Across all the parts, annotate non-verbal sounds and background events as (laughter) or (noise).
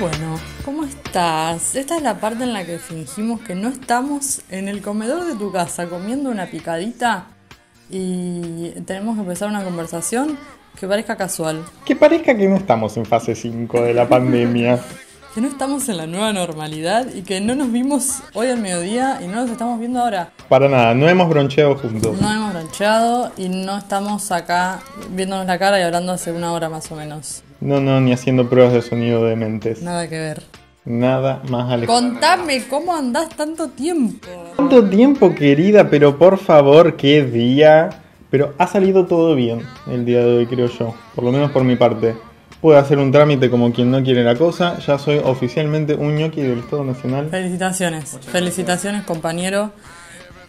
Bueno, ¿cómo estás? Esta es la parte en la que fingimos que no estamos en el comedor de tu casa comiendo una picadita y tenemos que empezar una conversación que parezca casual. Que parezca que no estamos en fase 5 de la pandemia. (laughs) que no estamos en la nueva normalidad y que no nos vimos hoy al mediodía y no nos estamos viendo ahora. Para nada, no hemos broncheado juntos. No hemos broncheado y no estamos acá viéndonos la cara y hablando hace una hora más o menos. No, no, ni haciendo pruebas de sonido de mentes. Nada que ver. Nada más alejado. Contame, ¿cómo andás tanto tiempo? Tanto tiempo, querida, pero por favor, qué día. Pero ha salido todo bien el día de hoy, creo yo. Por lo menos por mi parte. Puedo hacer un trámite como quien no quiere la cosa. Ya soy oficialmente un ñoqui del Estado Nacional. Felicitaciones, felicitaciones compañero.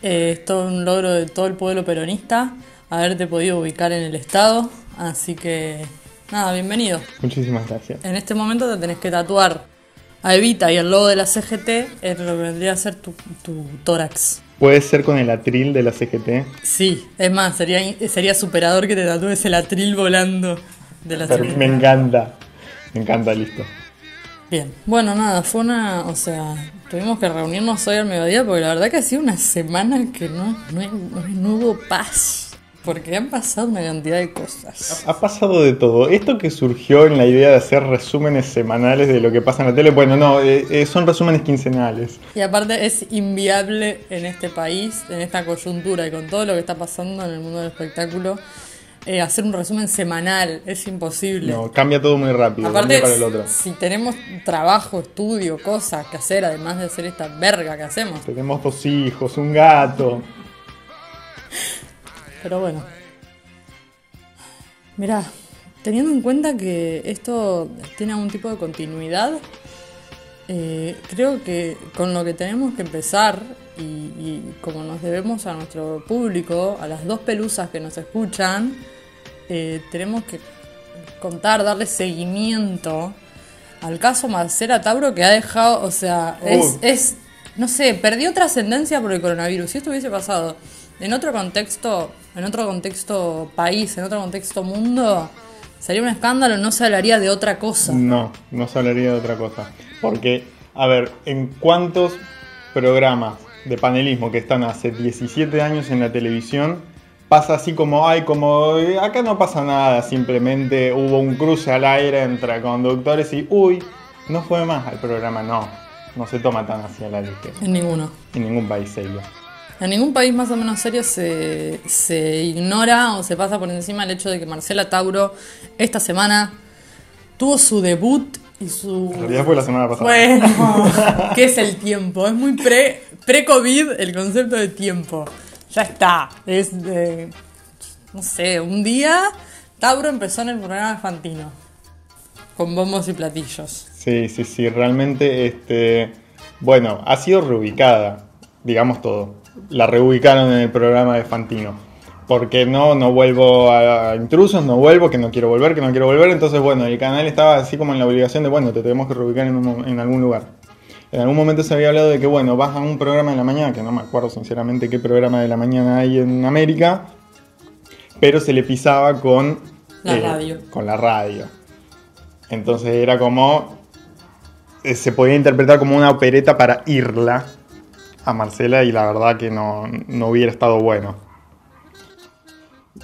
Eh, es todo un logro de todo el pueblo peronista haberte podido ubicar en el Estado. Así que, nada, bienvenido. Muchísimas gracias. En este momento te tenés que tatuar a Evita y el logo de la CGT es lo que vendría a ser tu, tu tórax. ¿Puede ser con el atril de la CGT? Sí, es más, sería, sería superador que te tatúes el atril volando de la Pero me encanta. Me encanta, listo. Bien, bueno, nada, fue una, o sea, tuvimos que reunirnos hoy al mediodía porque la verdad que ha sido una semana que no, no, no- hubo paz, porque han pasado una cantidad de cosas. Ha pasado de todo. Esto que surgió en la idea de hacer resúmenes semanales de lo que pasa en la tele, bueno, no, eh, eh, son resúmenes quincenales. Y aparte es inviable en este país, en esta coyuntura y con todo lo que está pasando en el mundo del espectáculo, eh, hacer un resumen semanal, es imposible. No, cambia todo muy rápido, Aparte, día para el otro. si tenemos trabajo, estudio, cosas que hacer, además de hacer esta verga que hacemos. Tenemos dos hijos, un gato. Pero bueno. Mirá, teniendo en cuenta que esto tiene algún tipo de continuidad, eh, creo que con lo que tenemos que empezar, y, y como nos debemos a nuestro público, a las dos pelusas que nos escuchan, eh, tenemos que contar, darle seguimiento al caso Marcela Tauro que ha dejado, o sea, es, es, no sé, perdió trascendencia por el coronavirus. Si esto hubiese pasado en otro contexto, en otro contexto país, en otro contexto mundo, sería un escándalo, no se hablaría de otra cosa. No, no se hablaría de otra cosa. Porque, a ver, ¿en cuántos programas de panelismo que están hace 17 años en la televisión pasa así como, ay, como eh, acá no pasa nada, simplemente hubo un cruce al aire entre conductores y, uy, no fue más al programa? No, no se toma tan hacia la ligera. En ninguno. En ningún país serio. En ningún país más o menos serio se, se ignora o se pasa por encima el hecho de que Marcela Tauro esta semana tuvo su debut y su... En realidad fue la semana pasada. Bueno, (laughs) ¿qué es el tiempo? Es muy pre- pre-COVID el concepto de tiempo. Ya está. Es de, no sé, un día Tauro empezó en el programa de Fantino. Con bombos y platillos. Sí, sí, sí, realmente, este, bueno, ha sido reubicada, digamos todo. La reubicaron en el programa de Fantino. Porque no, no vuelvo a intrusos, no vuelvo, que no quiero volver, que no quiero volver. Entonces, bueno, el canal estaba así como en la obligación de, bueno, te tenemos que reubicar en, un en algún lugar. En algún momento se había hablado de que, bueno, vas a un programa de la mañana, que no me acuerdo sinceramente qué programa de la mañana hay en América, pero se le pisaba con... La radio. Con la radio. Entonces era como. eh, Se podía interpretar como una opereta para irla a Marcela y la verdad que no, no hubiera estado bueno.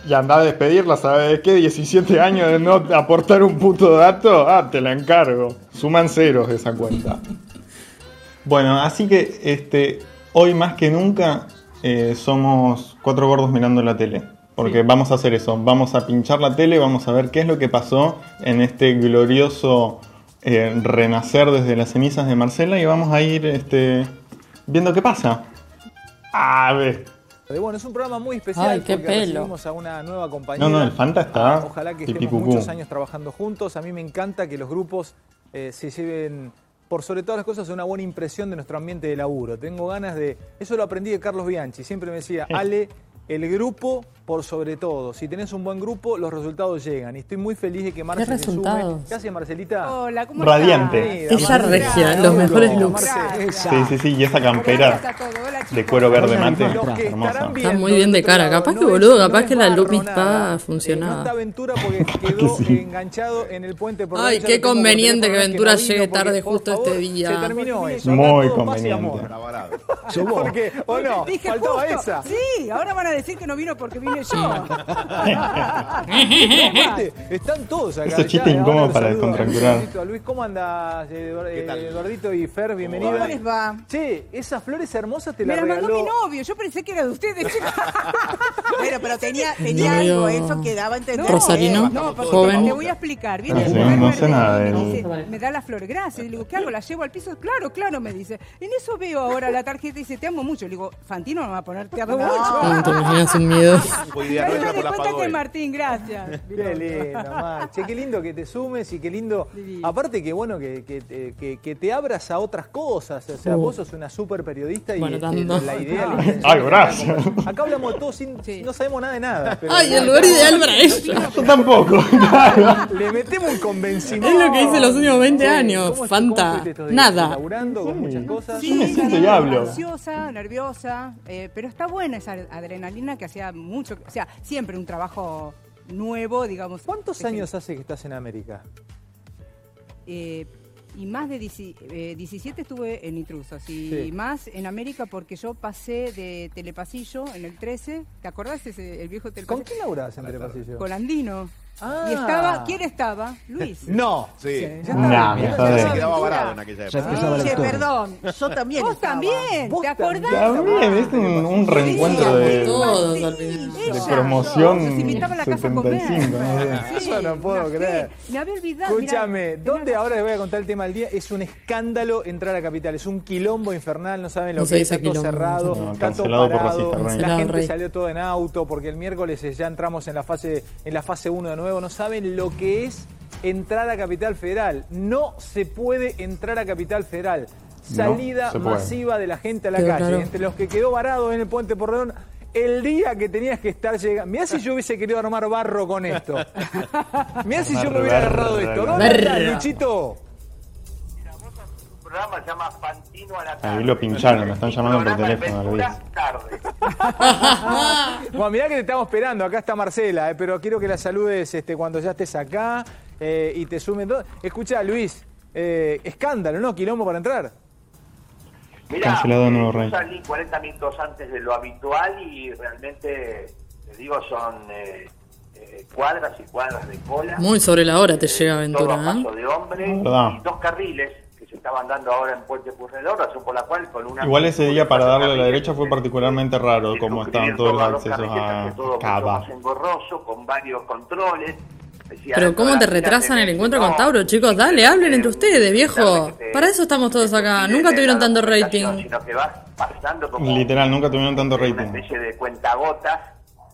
Y andar a despedirla, ¿sabes qué? 17 años de no aportar un puto dato. Ah, te la encargo. Suman ceros de esa cuenta. Bueno, así que este, hoy más que nunca eh, somos cuatro gordos mirando la tele. Porque vamos a hacer eso, vamos a pinchar la tele, vamos a ver qué es lo que pasó en este glorioso eh, renacer desde las cenizas de Marcela y vamos a ir este, viendo qué pasa. A ver. Bueno, es un programa muy especial Ay, qué porque pelo. recibimos a una nueva compañera. No, no, el Fanta está Ah, Ojalá que estemos muchos años trabajando juntos. A mí me encanta que los grupos eh, se lleven, por sobre todas las cosas, una buena impresión de nuestro ambiente de laburo. Tengo ganas de... Eso lo aprendí de Carlos Bianchi. Siempre me decía, (laughs) Ale, el grupo por sobre todo. Si tenés un buen grupo, los resultados llegan. Y estoy muy feliz de que Marce se sume. resultados? ¿Qué hace Marcelita? Hola, ¿cómo Radiante. estás? Ella regia, los mejores looks. Marce, Sí, sí, sí, y esa campera de cuero verde mate, hermosa. Está muy bien de cara. Capaz que, boludo, capaz que la nada. pa Eh, funcionaba. está Ventura porque (laughs) quedó enganchado en el puente por Ay, qué conveniente que Ventura llegue tarde justo favor, este día. Se terminó eso. Muy conveniente. Porque, o no, Dije faltaba justo. esa. Sí, ahora van a decir que no vino porque vine yo. (laughs) Están todos acá. Ese chiste incómodo para descontracturar. A Luis, ¿cómo andas, eh, eh, Eduardito y Fer? Bienvenida. ¿Cómo les va? Che, esas flores hermosas te Me las las mandó regaló. mi novio, yo pensé que era de ustedes. (laughs) Bueno, pero tenía, (laughs) algo, eso que daba a entender. Rosarino, No, porque joven. te voy a explicar. Viene Ah, no sé nada de me él. dice, Me da la flor, gracias. Y le digo, ¿qué hago? ¿La llevo al piso? Claro, claro, me dice. En eso veo ahora la tarjeta y dice, te amo mucho. Le digo, Fantino no me va a poner te amo mucho. Ah, te imaginas un miedo. Fue Me idea nuestra di por la cuenta pagó que. Martín, gracias. Qué lindo, Mar. Che, qué lindo que te sumes y qué lindo. Divino. Aparte que bueno que, que, te- que- que te abras a otras cosas. O sea, Uh. vos sos una súper periodista y Bueno, eh, tanto. la idea. la Ay, gracias. acá- Acá hablamos de todo sin. Sí. No sabemos nada de nada. pero- Ay, el lugar ideal para ella. Yo tampoco. (laughs) (laughs) Le metemos un convencimiento. Es lo que hice los únicos 20 Sí, años, ¿cómo- Fanta. Nada. Laburando con muchas cosas. Yo me siento y hablo. Ansiosa, nerviosa, eh, pero está buena esa adrenalina que hacía mucho, o sea, siempre un trabajo nuevo, digamos. ¿Cuántos años hace que estás en América? eh, y más de 10 eh, 17 estuve en Intrusos y Sí. más en América porque yo pasé de Telepasillo en el 13, ¿te acordás ese, el viejo ¿Con Telepasillo? quién laburás en Telepasillo? Con Andino. Ah. Y estaba, ¿quién estaba? Luis. (laughs) No. Sí. Me Ya jodés. Se quedaba varado en aquella época. Che, perdón, yo también. Vos estaba. también, Vos ¿te acordás? También, es un, un reencuentro de, Todos promoción Nos invitaba a la casa a comer. 75, no no puedo fe. creer. Me había olvidado. Escúchame, ¿dónde ahora les voy a contar el tema del día? Es un escándalo entrar a Capital, es un quilombo infernal, no saben lo No que es, está todo cerrado, no. está todo parado, la gente salió todo en auto porque el miércoles ya entramos en la fase en la fase 1 de nuevo, no saben lo que es entrar a Capital Federal, no se puede entrar a Capital Federal. Salida masiva de la gente a la calle, claro. entre los que quedó varado en el puente Porredón el día que tenías que estar llegando. Mirá si yo hubiese querido armar barro con esto. (laughs) Mirá si yo me hubiera agarrado esto. ¿Dónde estás, Luchito? Programa se llama Fantino a la tarde. Ahí lo pincharon, me están llamando por teléfono, lo Ventura vi. tarde. (laughs) Bueno, mirá que te estamos esperando. Acá está Marcela, eh, pero quiero que la saludes este, cuando ya estés acá eh, y te sumen. todo. Escucha, Luis, eh, escándalo, ¿no? Quilombo para entrar. Mirá, Cancelado eh, Nuevo yo Rey. salí 40 minutos antes de lo habitual y realmente, te digo, son eh, eh, cuadras y cuadras de cola. Muy sobre la hora te Eh, llega Aventura, todo a ¿eh? paso de hombre Verdad. y dos carriles estaban dando ahora en Puente Purredor, razón por la cual con una... Igual ese día para darle a la derecha fue particularmente raro, como estaban todos los accesos a Cava. más engorroso, con varios controles. Decía, Pero ¿cómo te retrasan el encuentro no, con Tauro, chicos? Dale, hablen entre ustedes, viejo. Para eso estamos todos acá. Nunca tuvieron tanto rating. Sino que vas pasando como Literal, nunca tuvieron tanto una rating. especie de cuentagotas.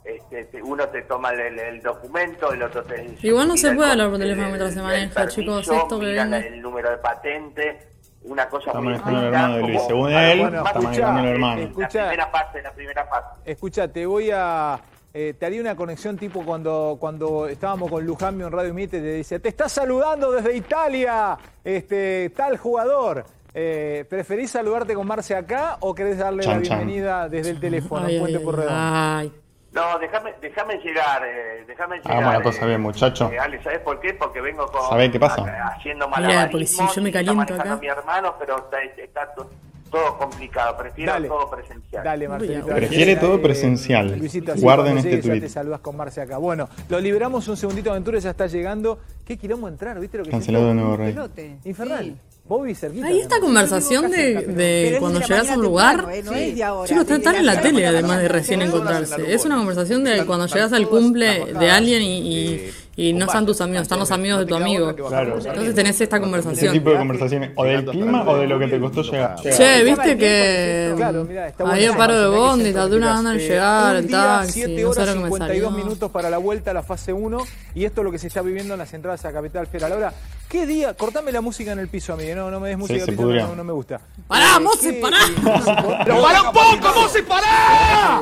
Este, te- uno te toma el, el documento, el otro te dice- Igual no se puede hablar por teléfono el- mientras se el maneja, permiso, chicos, esto que el número de patente, una cosa Está muy manejando el hermano de Luis. Según él, lo está manejando el escuchá, hermano. La Escuchá. primera parte, la primera parte. Escucha, te voy a. eh, te haría una conexión tipo cuando, cuando estábamos con Lujambio en Radio Mite, te dice, te está saludando desde Italia, este, tal jugador. Eh, ¿Preferís saludarte con Marce acá o querés darle la chan. bienvenida desde el teléfono, Ay, en Puente ay, Porredón? ay. No, déjame, déjame llegar, eh, déjame llegar. Hagamos la cosa eh, bien, muchacho. eh, Ale, ¿sabes por qué? Porque vengo con... ¿Sabés qué pasa? a- Haciendo Mira, malabarismos. porque si yo me caliento acá. mi hermano, pero está, está to- todo complicado. Prefiero Dale. todo presencial. Dale, Marcelito. Prefiere todo eh, presencial. Luisito, así Guarden este llegues ya tuit. te saludas con Marce acá. Bueno, lo liberamos un segundito, Aventura ya está llegando. ¿Qué quilombo entrar? ¿Viste lo que es Cancelado de nuevo rey. Pelote. Infernal. Sí. Bobby cerquita. Hay esta conversación de, de cuando llegas a un lugar. temprano, ¿eh? No es de ahora, Chicos, de están en la la tele además de recién encontrarse. Es una conversación de cuando llegas al cumple de alguien y, y- y no están tus amigos, están los amigos de tu amigo. Claro. Entonces tenés esta Ese conversación. tipo de conversaciones, o del clima o de lo que te costó llegar. Che, viste que Claro, mirá, está había paro de bondi, se tardó una banda en Eh, llegar, un el día, taxi, 7 no horas sé lo que me 52 salió. minutos para la vuelta a la fase 1 y esto es lo que se está viviendo en las entradas a Capital Federal. Ahora, ¿qué día? Cortame la música en el piso, amigo. No, no me des música pudrió. no, no me gusta. ¡Pará, Eh, Mose, ¿qué- pará! (laughs) ¡Pero para un poco, Mose, pará!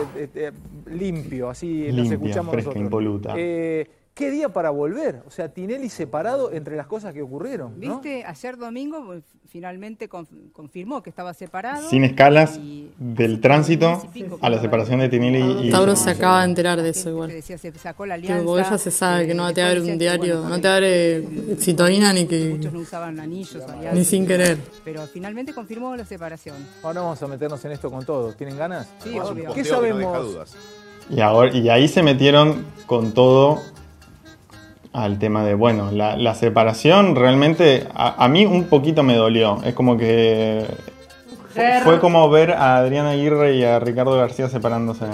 limpio, así nos escuchamos fresca, nosotros. impoluta. Eh, ¿Qué día para volver? O sea, Tinelli separado entre las cosas que ocurrieron, ¿no? ¿Viste? Ayer domingo finalmente conf- confirmó que estaba separado. Sin escalas y- del tránsito que a la separación de Tinelli y... Tauro se acaba de enterar de eso que igual. decía, se sacó la alianza. porque ella se sabe que no te abre un que, diario, bueno, no te abre (laughs) citoína ni que Muchos no usaban anillos, alianzas. ni sin querer. Pero finalmente confirmó la separación. Ahora vamos a meternos en esto con todos. ¿Tienen ganas? Sí, obvio. ¿Qué Posteo que no deja sabemos? dudas. Y, ahora, y ahí se metieron con todo al tema de, bueno, la, la separación realmente a, a mí un poquito me dolió. Es como que fue como ver a Adriana Aguirre y a Ricardo García separándose.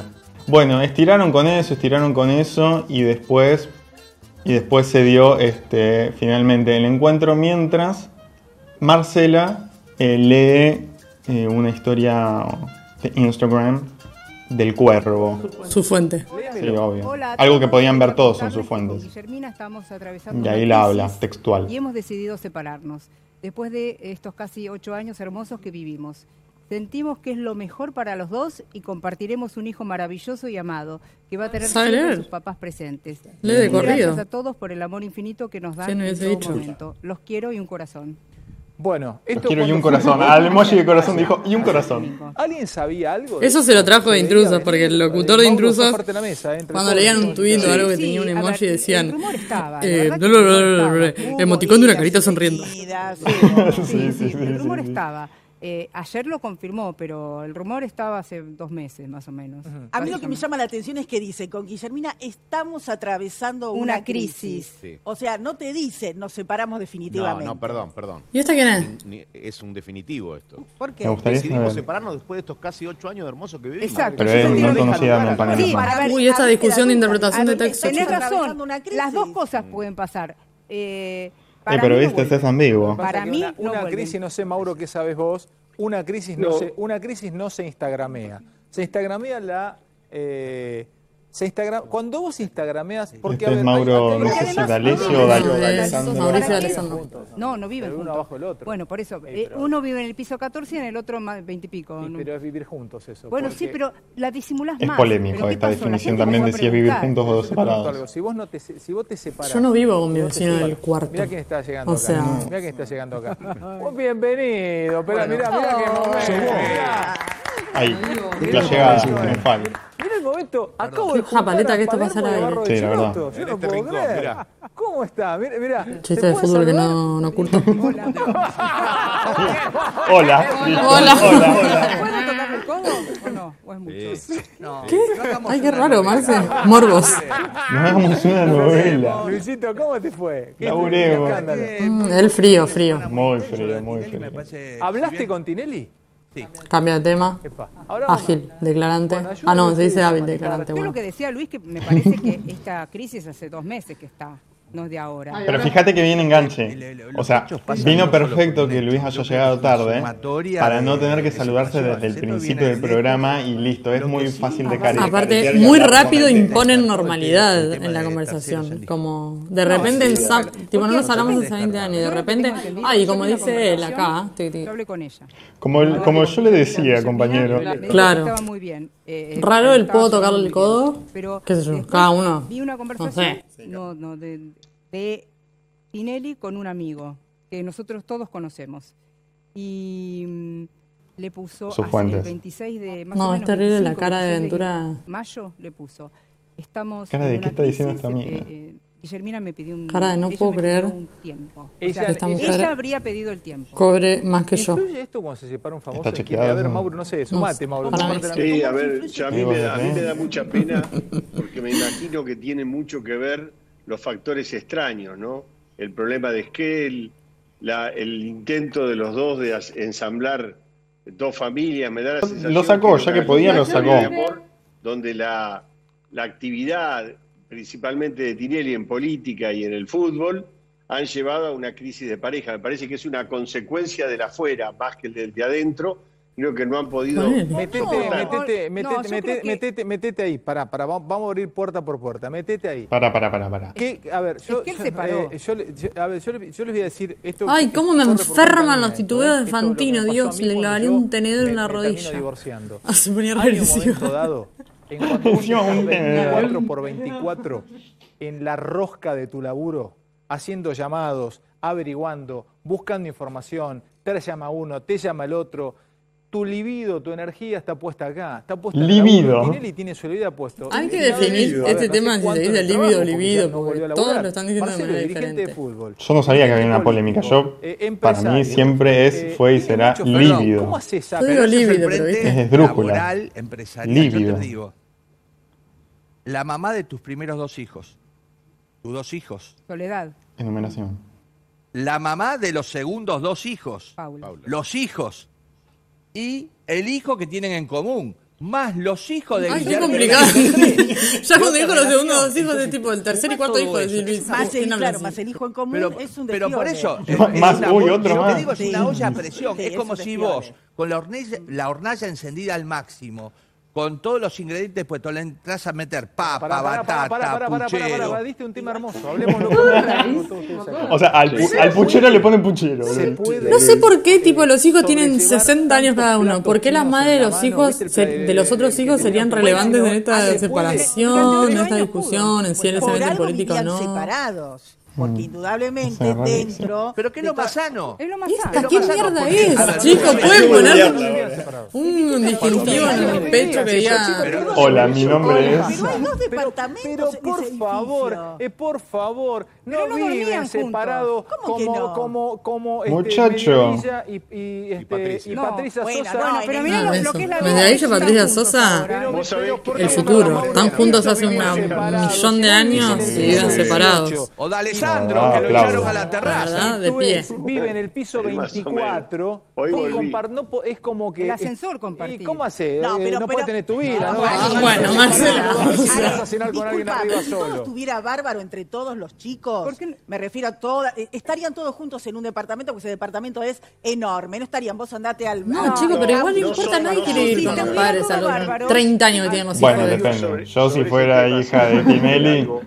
Bueno, estiraron con eso, estiraron con eso y después y después se dio este finalmente el encuentro mientras Marcela eh, lee eh, una historia de Instagram del cuervo. Su fuente. Sí, obvio. Algo que podían ver todos en sus fuentes. Guillermina estamos atravesando Y ahí la habla, textual. Y hemos decidido separarnos. Después de estos casi ocho años hermosos que vivimos. Sentimos que es lo mejor para los dos y compartiremos un hijo maravilloso y amado que va a tener ¿Sabe siempre leer? sus papás presentes. Lee de corrido. Gracias a todos por el amor infinito que nos dan ¿Quién en todo dicho? momento. Los quiero y un corazón. Bueno, Los esto quiero y un corazón. Al emoji de corazón dijo y un corazón. ¿Alguien sabía algo? Eso se lo trajo de intrusos, porque el locutor de intrusos, eh, Cuando leían un tuit o algo que tenía un emoji decían eh, emoticón de una carita sonriendo. (laughs) Sí, Sí, sí, sí, sí, el rumor sí, sí. estaba. Eh, ayer lo confirmó, pero el rumor estaba hace dos meses más o menos. A mí lo que me llama la atención es que dice, con Guillermina estamos atravesando una, Una crisis. Sí. O sea, no te dice, nos separamos No, definitivamente. no, perdón, perdón. ¿Y esta quién es? Ni- Es un definitivo esto. ¿Por qué? Me gustaría Decidimos saber. separarnos después de estos casi ocho años de hermosos que vivimos. Exacto. Pero lo mismo. conocida montaña Sí, a ver, Uy, esta a discusión de interpretación de A texto. Tenés razón, atravesando una crisis. las dos cosas pueden pasar. Eh, para Eh, pero mí no viste, es ambiguo. Para mí una, no una vuelven. crisis, no sé, Mauro, qué sabes vos, una crisis no, No. se, una crisis no se instagramea. Se instagramea la... eh, se instagram, cuando vos instagrameas... Porque, Este es Mauro, no sé si D'Alessio no o juntos. No, no viven Pero uno juntos. abajo del otro. Bueno, por eso, Sí, eh, uno vive en el piso 14 y en el otro más 20 y pico. ¿no? pero es vivir juntos eso. Bueno, porque- sí, pero la disimulás Es más. polémico ¿Pero qué esta definición también de si es vivir juntos o pregunto separados. algo, Si vos, no te, se- si vos te separas... Yo no vivo con mi vecino en el cuarto. Mirá quién está llegando O acá. Mirá quién está llegando acá. (laughs) Un bienvenido. Pero mirá, mirá qué momento. Ahí, la llegada triunfal. Mirá el momento, acabo de juntar a que esto pasa al Sí, la verdad. Yo no este puedo rincón, creer. mirá. ¿Cómo está? Mirá, mirá. Chiste ¿Se de fútbol que no, no curto. (laughs) Hola. Hola. (laughs) ¿Puedo tocarme el codo o no? ¿O es mucho? No. ¿Qué? Ay, qué raro, Marce. Morbos. (laughs) No hagamos una novela. Luisito, ¿cómo te fue? ¿Qué Laburemos. Mm, el frío, frío. Muy frío, muy frío. ¿Hablaste con Tinelli? Cambia de tema. Ahora Ágil, declarante. Bueno, Ah, no, se dice hábil, declarante. Yo lo Bueno. que decía Luis, que me parece que esta crisis hace dos meses que está, no es de ahora. Pero fíjate que viene enganche. O sea, vino perfecto que Luis haya llegado tarde para no tener que saludarse desde el principio del programa y listo, es muy fácil de cari- Aparte, muy rápido imponen normalidad en la conversación. Como de repente, en tipo, no nos hablamos hace 20 años y de repente, ay, como dice él acá. Yo hablé con ella. Como, el- como yo le decía, compañero. Claro. Estaba muy bien. Eh, eh, Raro el puedo tocarle el codo. Pero qué sé yo, cada uno, Vi una no conversación sé. no, no, de, de Tinelli con un amigo que nosotros todos conocemos. Y mm, le puso Sus hace fuentes. el 26 de más No, o es menos terrible la 25, cara de 26 Ventura. Mayo le puso. Estamos Cara de, ¿qué está diciendo crisis, esta mina? eh, eh, Guillermina me pidió un Cara no ella puedo creer. un tiempo. O Ella- sea, Esta ella- mujer ella habría pedido el tiempo. cobre más que yo. ¿Influye esto cuando se separa un famoso? Está chequeado, A ver, ¿no? Mauro, no sé, No, sumate, Mauro. para comparte la- Sí, a ¿Cómo ver, ya a mí, me da, a mí me da mucha pena porque me imagino que tiene mucho que ver los factores extraños, ¿no? El problema de Esquel, la, el intento de los dos de as- ensamblar dos familias, me da la sensación Lo sacó, ya que podía, lo de sacó. amor donde la, la actividad, principalmente de Tinelli en política y en el fútbol, han llevado a una crisis de pareja. Me parece que es una consecuencia del afuera más que el del de adentro. Creo que no han podido. Metete, No, metete, no, metete, metete, metete, metete ahí. Pará, pará, vamos a abrir puerta por puerta. Metete ahí. Para, para, para, para. ¿Qué? A ver, yo, Es que él yo, se paró. eh, yo le- yo- a ver, yo, le- yo les voy a decir esto. Ay, cómo me enferman los mía, titubeos de Fantino, me Dios, a le yo un tenedor en me- la me rodilla. divorciando. (laughs) Se ponía Hay un rarísimo. momento dado En cuanto vos Encima estás un (laughs) tenedor. 24 por 24 en la rosca de tu laburo, haciendo llamados, averiguando, buscando información, te llama uno, te llama el otro. Tu libido, tu energía está puesta acá. Está puesta en el Libido. laburo. Tinelli tiene su libido puesto. Hay que definir libido. este No sé tema si se dice en libido, porque libido, no porque todos lo están diciendo de Marcelo, manera dirigente de diferente. fútbol. Yo no sabía que había una polémica. Yo, eh, para mí, siempre es, eh, fue y será lívido. ¿Cómo hace esa? Yo Pero digo lívido, pero frente Es esdrújula. laboral, empresarial. Yo te digo, la mamá de tus primeros dos hijos, tus dos hijos, Soledad, Enumeración. la mamá de los segundos dos hijos, Paula. los hijos y el hijo que tienen en común, más los hijos de Ay, qué Guillermo complicado. (laughs) Ya cuando ¿Qué dijo los segundos dos hijos, Entonces, es tipo el tercer y cuarto hijo de eso. Luis. Más el, ¿Quién habla claro, más el hijo en común Pero, es un pero por eso, es- es Más, una uy, olla- otro yo más. te digo, es una olla a presión. Sí, es es como un si vos, con la hornalla, la hornalla encendida al máximo, con todos los ingredientes puestos, le entras a meter papa, Pará, pará, batata, pará, pará, puchero. diste un tema hermoso. Hablemoslo acá. O sea, al, pu- al puchero le ponen puchero. Se boludo. puede- No sé por qué, tipo, los hijos tienen sobrellevar 60 años cada uno. ¿Por qué las madres de los hijos, ¿Viste el se- pla- de los otros hijos que serían relevantes en esta ah, separación, en esta discusión, en si él se mete en política o no? separados. Porque indudablemente dentro. Pero ¿qué es lo más sano? Es lo más ¿Esta sano. qué mierda es? Chicos, pueden poner un distintivo en mi pecho que diga... Pero- Hola, mi nombre Pero es. hay dos Pero, departamentos pero por favor, eh, por favor, no, Pero viven separados ¿Cómo que como, no? como, como este, Muchacho. Y, y, este, Patricia. Sosa. no, Bueno, pero mira el- lo, que es la Desde vida. ahí ya Patricia juntos Sosa-. Pero- pero ¿por que- El futuro. Están juntos hace un millón de años viven y en el viven separados. 18, O de Alessandro, que lo echaron a la terraza. de pie. Vive en el piso Sí, más o 24. Hoy no es como que. Ascensor ¿Y cómo hace? No, Eh, pero- no pero- puede tener tu vida, ¿no? Ah, No, bueno, no, Marcelo, no, o no, sea. vas a cenar con alguien Disculpa, arriba si todo estuviera bárbaro entre todos los chicos, ¿Por qué me refiero a todas, eh, estarían todos juntos en un departamento, porque ese departamento es enorme, no estarían, vos andate al... No, chicos, pero igual no importa, son- nadie quiere ir con los padres a todo los bárbaro. 30 años que tienen los Bueno, hijos. depende. Yo, si fuera hija de Tinelli, no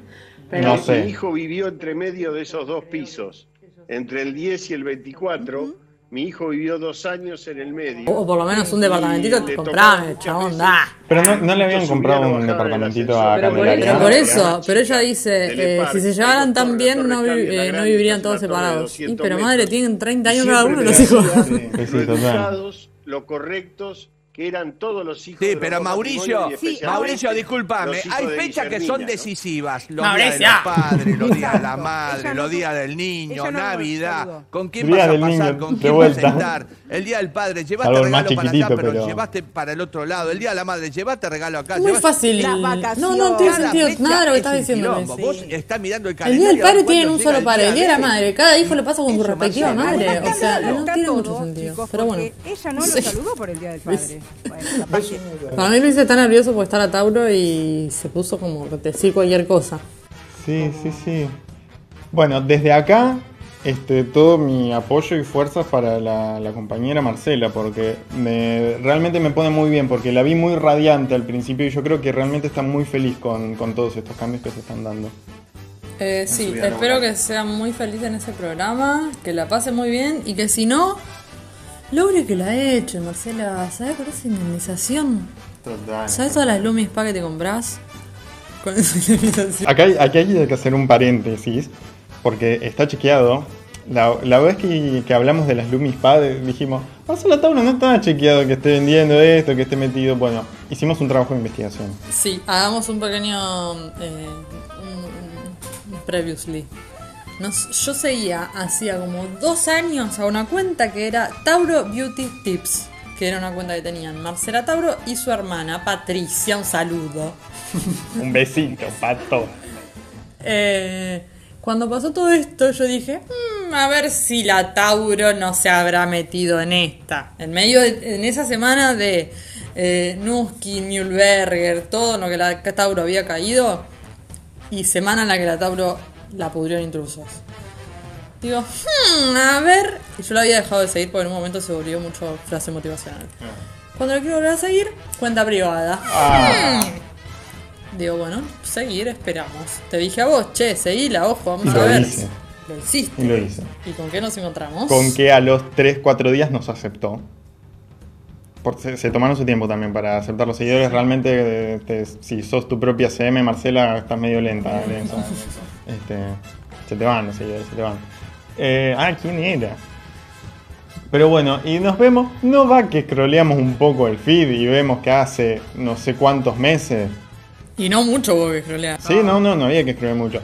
Mi sé. hijo vivió entre medio de esos dos pisos, entre el 10 y el 24. Mi hijo vivió dos años en el medio. O por lo menos un departamentito te muchas chabón, da. Pero no, no le habían comprado un departamentito a Candelaria. pero por eso, pero ella dice, eh, si se llevaran tan bien no, eh, no vivirían todos separados. Y 200 pero madre, tienen 30 Y años cada uno los hijos. decían Sí, sí, lo total. educados, lo correctos, que eran todos los hijos Sí, de pero Mauricio, Mauricio, discúlpame, hay fechas que son decisivas. Los Mauricio. días de los padres, los días de la (laughs) madre, los días del niño, no lo Navidad. ¿Con quién vas a pasar? niño, ¿Con quién vas a estar? El día del padre, llevaste Algo regalo para allá, pero, pero- llevaste para el otro lado. El día de la madre, llevaste regalo acá. Muy llevaste- fácil. Las No, no tiene sentido nada de lo que estás diciendo. Vos estás mirando el El calendario. día del padre tienen cuándo un solo padre, el día de la madre, cada hijo le pasa con su respectiva madre. O sea, no tiene mucho sentido. Pero bueno. ella no lo saludó por el Día del Padre. Bueno, (laughs) que- Para mí Luis está nervioso porque está la Tauro y se puso como que decir cualquier cosa. Sí, sí, sí. Bueno, desde acá, este, todo mi apoyo y fuerzas para la, la compañera Marcela, porque me, realmente me pone muy bien, porque la vi muy radiante al principio y yo creo que realmente está muy feliz con, con todos estos cambios que se están dando. Eh, sí, espero que sea muy feliz en ese programa, que la pase muy bien y que si no, logre que la eche, Marcela. ¿Sabes por esa indemnización? Total. ¿Sabes todas las Lumis Pa que te compras? Con esa indemnización. Acá, hay- aquí hay que hacer un paréntesis, porque está chequeado. La, la vez que, que hablamos de las Lumis Pad, dijimos, Marcelo Tauro no está chequeado que esté vendiendo esto, que esté metido. Bueno, hicimos un trabajo de investigación. Sí, hagamos un pequeño. eh, un- un previously. Nos- yo seguía hacía como dos años a una cuenta que era Tauro Beauty Tips, que era una cuenta que tenían Marcela Tauro y su hermana Patricia. Un saludo. (laughs) Un besito, pato. Eh, cuando pasó todo esto, yo dije, "Mm, a ver si la Tauro no se habrá metido en esta. En medio de, en esa semana de eh, Nuskin, Mühlberger, todo lo que la Tauro había caído, y semana en la que la Tauro la pudrió en intrusos. Digo, "Hmm, a ver. Y yo la había dejado de seguir porque en un momento se volvió mucho frase motivacional. Cuando la quiero volver a seguir, cuenta privada. Hmm. Digo, bueno, seguir, esperamos. Te dije a vos, che, seguila, ojo, vamos Y a lo ver. hice. Lo hiciste. Y lo hice. ¿Y con qué nos encontramos? Con que a los 3-4 días nos aceptó. por- se, se tomaron su tiempo también para aceptar los seguidores. Realmente, este, si sos tu propia CM, Marcela, estás medio lenta (laughs) en eso. Este, se te van los seguidores, se te van. Eh, ah, ¿quién era? Pero bueno, y nos vemos. No va que scrolleamos un poco el feed y vemos que hace no sé cuántos meses. Y no mucho vos que scrollear. Sí, no, no, no había que escribir mucho.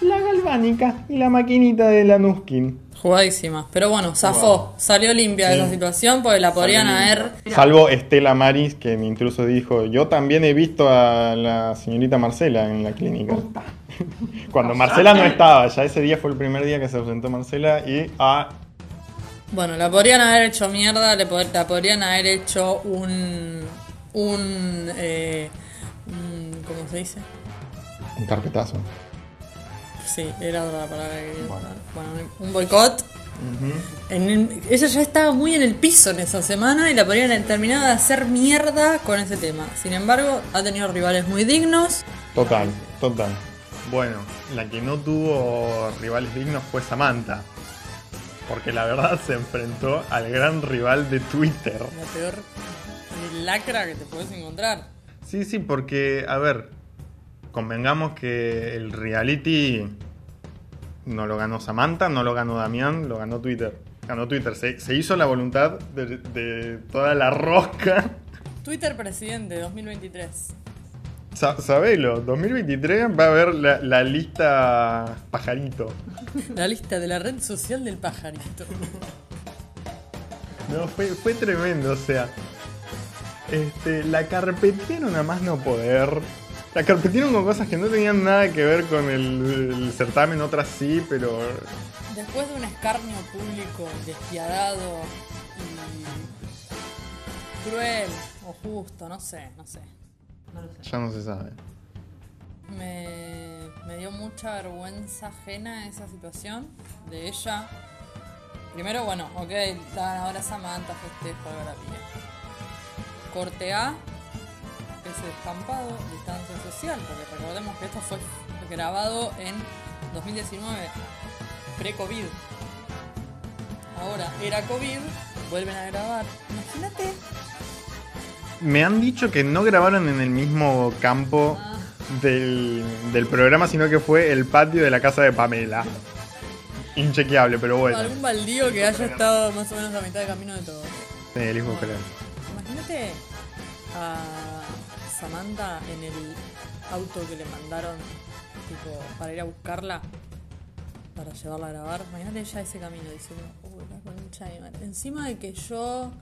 La galvánica y la maquinita de la Nuskin. Jugadísima. Pero bueno, zafó. Salió limpia de esa situación porque la podrían haber. Salvo Estela Maris, que incluso dijo, yo también he visto a la señorita Marcela en la clínica. (laughs) Cuando Marcela no estaba, ya ese día fue el primer día que se ausentó Marcela y ah, Bueno, la podrían haber hecho mierda, le pod- la podrían haber hecho un. un. Eh, un- ¿Cómo se dice? un carpetazo. Sí, era otra palabra que quería usar. Bueno, un boicot. En el- ella ya estaba muy en el piso en esa semana y la podrían haber terminado de hacer mierda con ese tema. Sin embargo, ha tenido rivales muy dignos. Total, total. Bueno, la que no tuvo rivales dignos fue Samantha. Porque la verdad se enfrentó al gran rival de Twitter. La peor lacra que te puedes encontrar. Sí, sí, porque, a ver, convengamos que el reality no lo ganó Samantha, no lo ganó Damián, lo ganó Twitter. Ganó Twitter. Se, se hizo la voluntad de, de toda la rosca. Twitter presidente 2023. Sa- sabelo, 2023 va a haber la, la lista pajarito. La lista de la red social del pajarito. No, fue, fue tremendo, o sea. Este, la carpetearon a más no poder. La carpetearon con cosas que no tenían nada que ver con el, el certamen, otras sí, pero Después de un escarnio público despiadado y cruel o justo, no sé, no sé. No lo sé. ya no se sabe. Me, me dio mucha vergüenza ajena esa situación de ella. Primero, bueno, ok, estaban ahora Samantha, festejo, algarabía. Corte A, ese descampado, distancia social, porque recordemos que esto fue grabado en 2019, pre-COVID. Ahora era COVID, vuelven a grabar. Imagínate Me han dicho que no grabaron en el mismo campo del, del programa, sino que fue el patio de la casa de Pamela. Inchequeable, pero bueno. algún baldío que haya estado más o menos a mitad de camino de todo. Sí, elijo creer. Imagínate a Samantha en el auto que le mandaron tipo para ir a buscarla para llevarla a grabar. Imagínate ya ese camino diciendo, uy, la concha de mi madre". Encima de que yo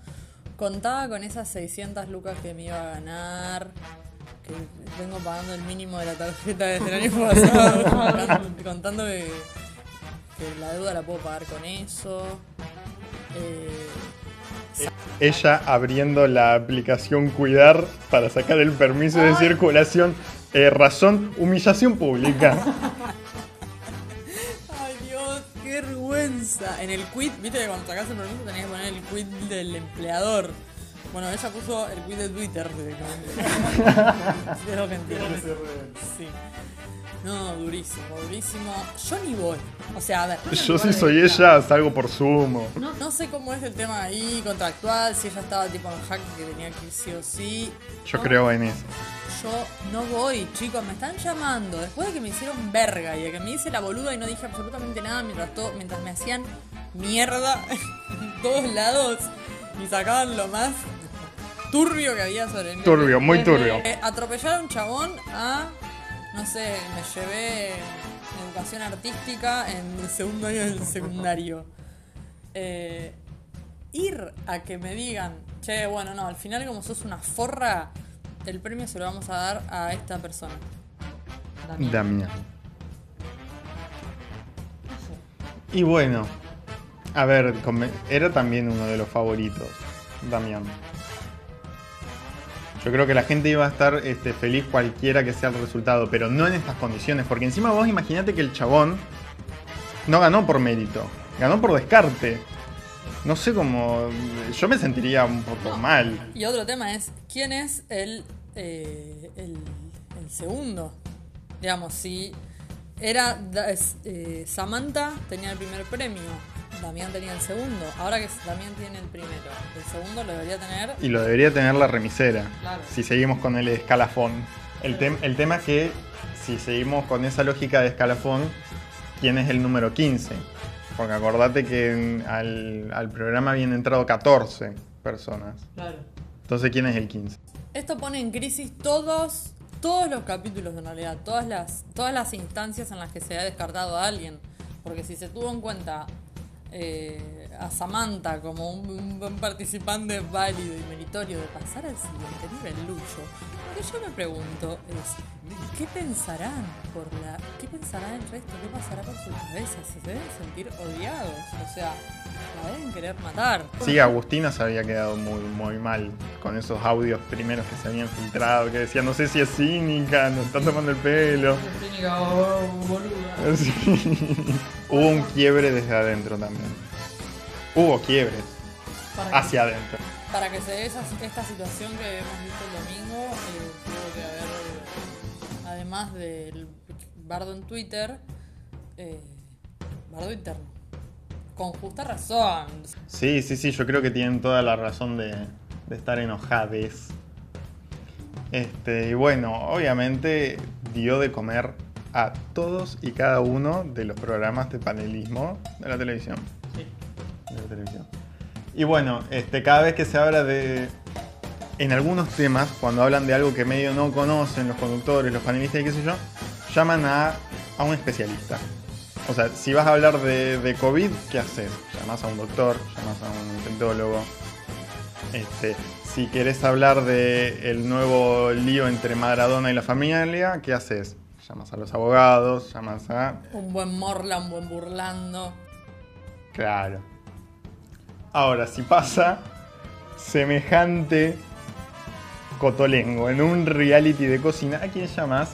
contaba con esas 600 lucas que me iba a ganar, que vengo pagando el mínimo de la tarjeta desde el año pasado, contando- contando que, que la deuda la puedo pagar con eso. Eh, Ella abriendo la aplicación Cuidar para sacar el permiso de circulación. Eh, razón, humillación pública. (laughs) En el quit, viste que cuando sacas el permiso tenés que poner el quit del empleador. Bueno, ella puso el quit de Twitter directamente. De lo que (laughs) entiendo. Sí. No, durísimo, durísimo. Yo ni voy. O sea, a ver. Yo si soy ella, salgo por sumo. No, no sé cómo es el tema ahí contractual, si ella estaba tipo en hack que tenía que ir sí o sí. Yo No, creo en eso. Yo no voy, chicos, me están llamando. Después de que me hicieron verga y de que me hice la boluda y no dije absolutamente nada mientras, todo, mientras me hacían mierda en todos lados y sacaban lo más turbio que había sobre mí. Turbio, muy turbio. Eh, atropellar a un chabón a, no sé, me llevé educación artística en el segundo año del secundario. Eh, ir a que me digan, che, bueno, no, al final como sos una forra, el premio se lo vamos a dar a esta persona. Damián. Damián. Y bueno, a ver, era también uno de los favoritos, Damián. Yo creo que la gente iba a estar este, feliz cualquiera que sea el resultado, pero no en estas condiciones, porque encima vos imaginate que el chabón no ganó por mérito, ganó por descarte. No sé cómo. Yo me sentiría un poco mal. Y otro tema es, ¿quién es el, eh, el, el segundo? Digamos, si era eh, Samantha, tenía el primer premio. Damián tenía el segundo. Ahora que Damián tiene el primero, el segundo lo debería tener. Y lo debería tener la remisera. Claro. Si seguimos con el escalafón. El, tem- el tema es que si seguimos con esa lógica de escalafón, ¿quién es el número 15? Porque acordate que en- al, al programa habían entrado 14 personas. Claro. Entonces, ¿quién es el 15? Esto pone en crisis todos, todos los capítulos en realidad, todas las, todas las instancias en las que se ha descartado a alguien. Porque si se tuvo en cuenta eh, a Samantha como un, un participante válido y meritorio de pasar al siguiente nivel, Lucho, lo que yo me pregunto es, ¿qué pensarán por la, qué pensará el resto? ¿Qué pasará por su cabeza? Si se deben sentir odiados, o sea, la deben querer matar. Sí, Agustina se había quedado muy, muy mal con esos audios primeros que se habían filtrado, que decían, no sé si es cínica, nos está tomando el pelo. (laughs) Sí. Hubo un quiebre desde adentro también. Hubo quiebres que- hacia adentro. Para que se dé esa- esta situación que hemos visto el domingo, eh, tuvo que haber, además del bardo en Twitter, eh, bardo interno. Con justa razón. Sí, sí, sí, yo creo que tienen toda la razón de, de estar enojades. Este, y bueno, obviamente dio de comer a todos y cada uno de los programas de panelismo de la televisión. De la televisión. Y bueno, este, cada vez que se habla de. En algunos temas, cuando hablan de algo que medio no conocen los conductores, los panelistas y qué sé yo, llaman a, a un especialista. O sea, si vas a hablar de, de COVID, ¿qué haces? Llamas a un doctor, llamas a un infectólogo. Este, si querés hablar de el nuevo lío entre Maradona y la familia, ¿qué haces? Llamas a los abogados, llamas a Un buen morla, un buen burlando. Claro. Ahora, si pasa semejante cotolengo en un reality de cocina, ¿a quién llamas?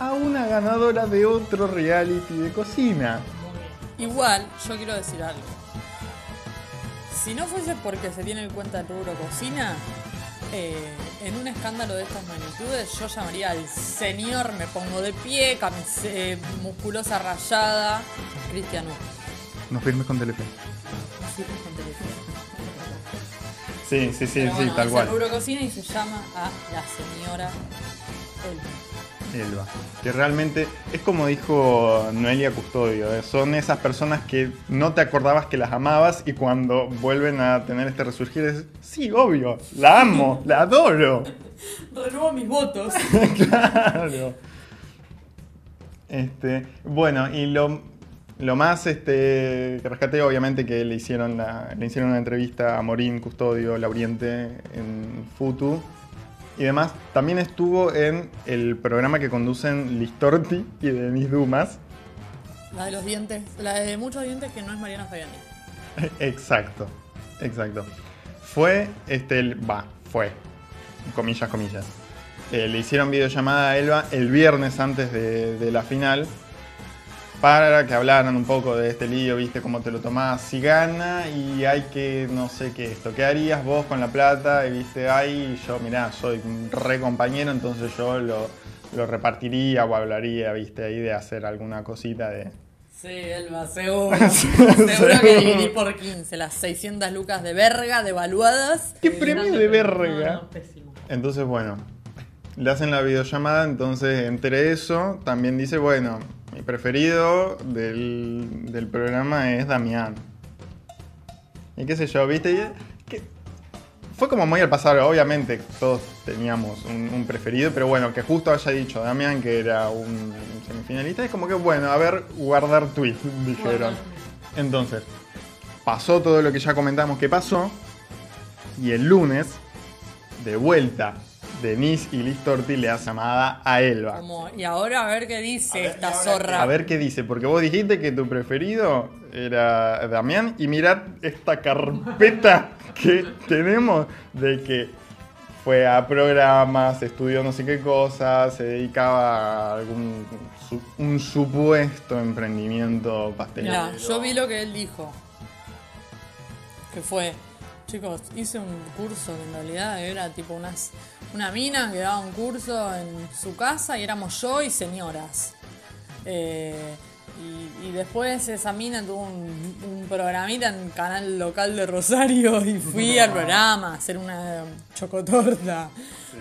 A una ganadora de otro reality de cocina. Igual, yo quiero decir algo. Si no fuese porque se tiene en cuenta el rubro cocina, eh, en un escándalo de estas magnitudes yo llamaría al señor, me pongo de pie, eh, musculosa rayada, Cristiano. No firmes con Telefe. Así es con Telefe. Sí, sí, sí, Pero sí, bueno, tal cual. el rubro cocina y se llama a la señora Elba. Elba. Que realmente es como dijo Noelia Custodio, ¿eh? son esas personas que no te acordabas que las amabas y cuando vuelven a tener este resurgir es, sí, obvio, la amo, la adoro. (laughs) Renuevo mis votos. (laughs) claro. Este, bueno, y lo, lo más este, que rescaté, obviamente, que le hicieron, la- le hicieron una entrevista a Morín Custodio Lauriente en Futu y demás. También estuvo en el programa que conducen Listorti y Denis Dumas. La de los dientes, la de muchos dientes que no es Mariana Fabiani. (laughs) exacto, exacto. Fue, este, el- va, fue, comillas, comillas. Eh, le hicieron videollamada a Elba el viernes antes de, de la final para que hablaran un poco de este lío, viste cómo te lo tomás, si gana y hay que, no sé qué esto, ¿qué harías vos con la plata? Y viste, ay, yo, mirá, soy un re compañero, entonces yo lo, lo repartiría o hablaría, viste, ahí de hacer alguna cosita de... Sí, Elba, seguro. (laughs) seguro que dividí por 15 las 600 lucas de verga devaluadas. ¿Qué premio de verga? No, no, pésimo. Entonces, bueno, le hacen la videollamada, entonces entre eso también dice, bueno, mi preferido del, del programa es Damián. Y qué sé yo, ¿viste? Y, que fue como muy al pasar, obviamente todos teníamos un, un preferido, pero bueno, que justo haya dicho Damián que era un semifinalista, es como que bueno, a ver, guardar tweet, (laughs) dijeron. Entonces, pasó todo lo que ya comentamos que pasó, y el lunes, de vuelta, Denise y Liz Torti le hace llamada a Elba. Como, y ahora a ver qué dice esta zorra. A ver qué dice, porque vos dijiste que tu preferido era Damián y mirad esta carpeta (laughs) que tenemos de que fue a programas, estudió no sé qué cosas, se dedicaba a algún su- un supuesto emprendimiento pastelero. Mirá, yo vi lo que él dijo. Que fue, chicos, hice un curso que en realidad era tipo unas, una mina que daba un curso en su casa y éramos yo y señoras. Eh, Y, y después esa mina tuvo un, un programita en canal local de Rosario y fui al (laughs) programa a hacer una chocotorta.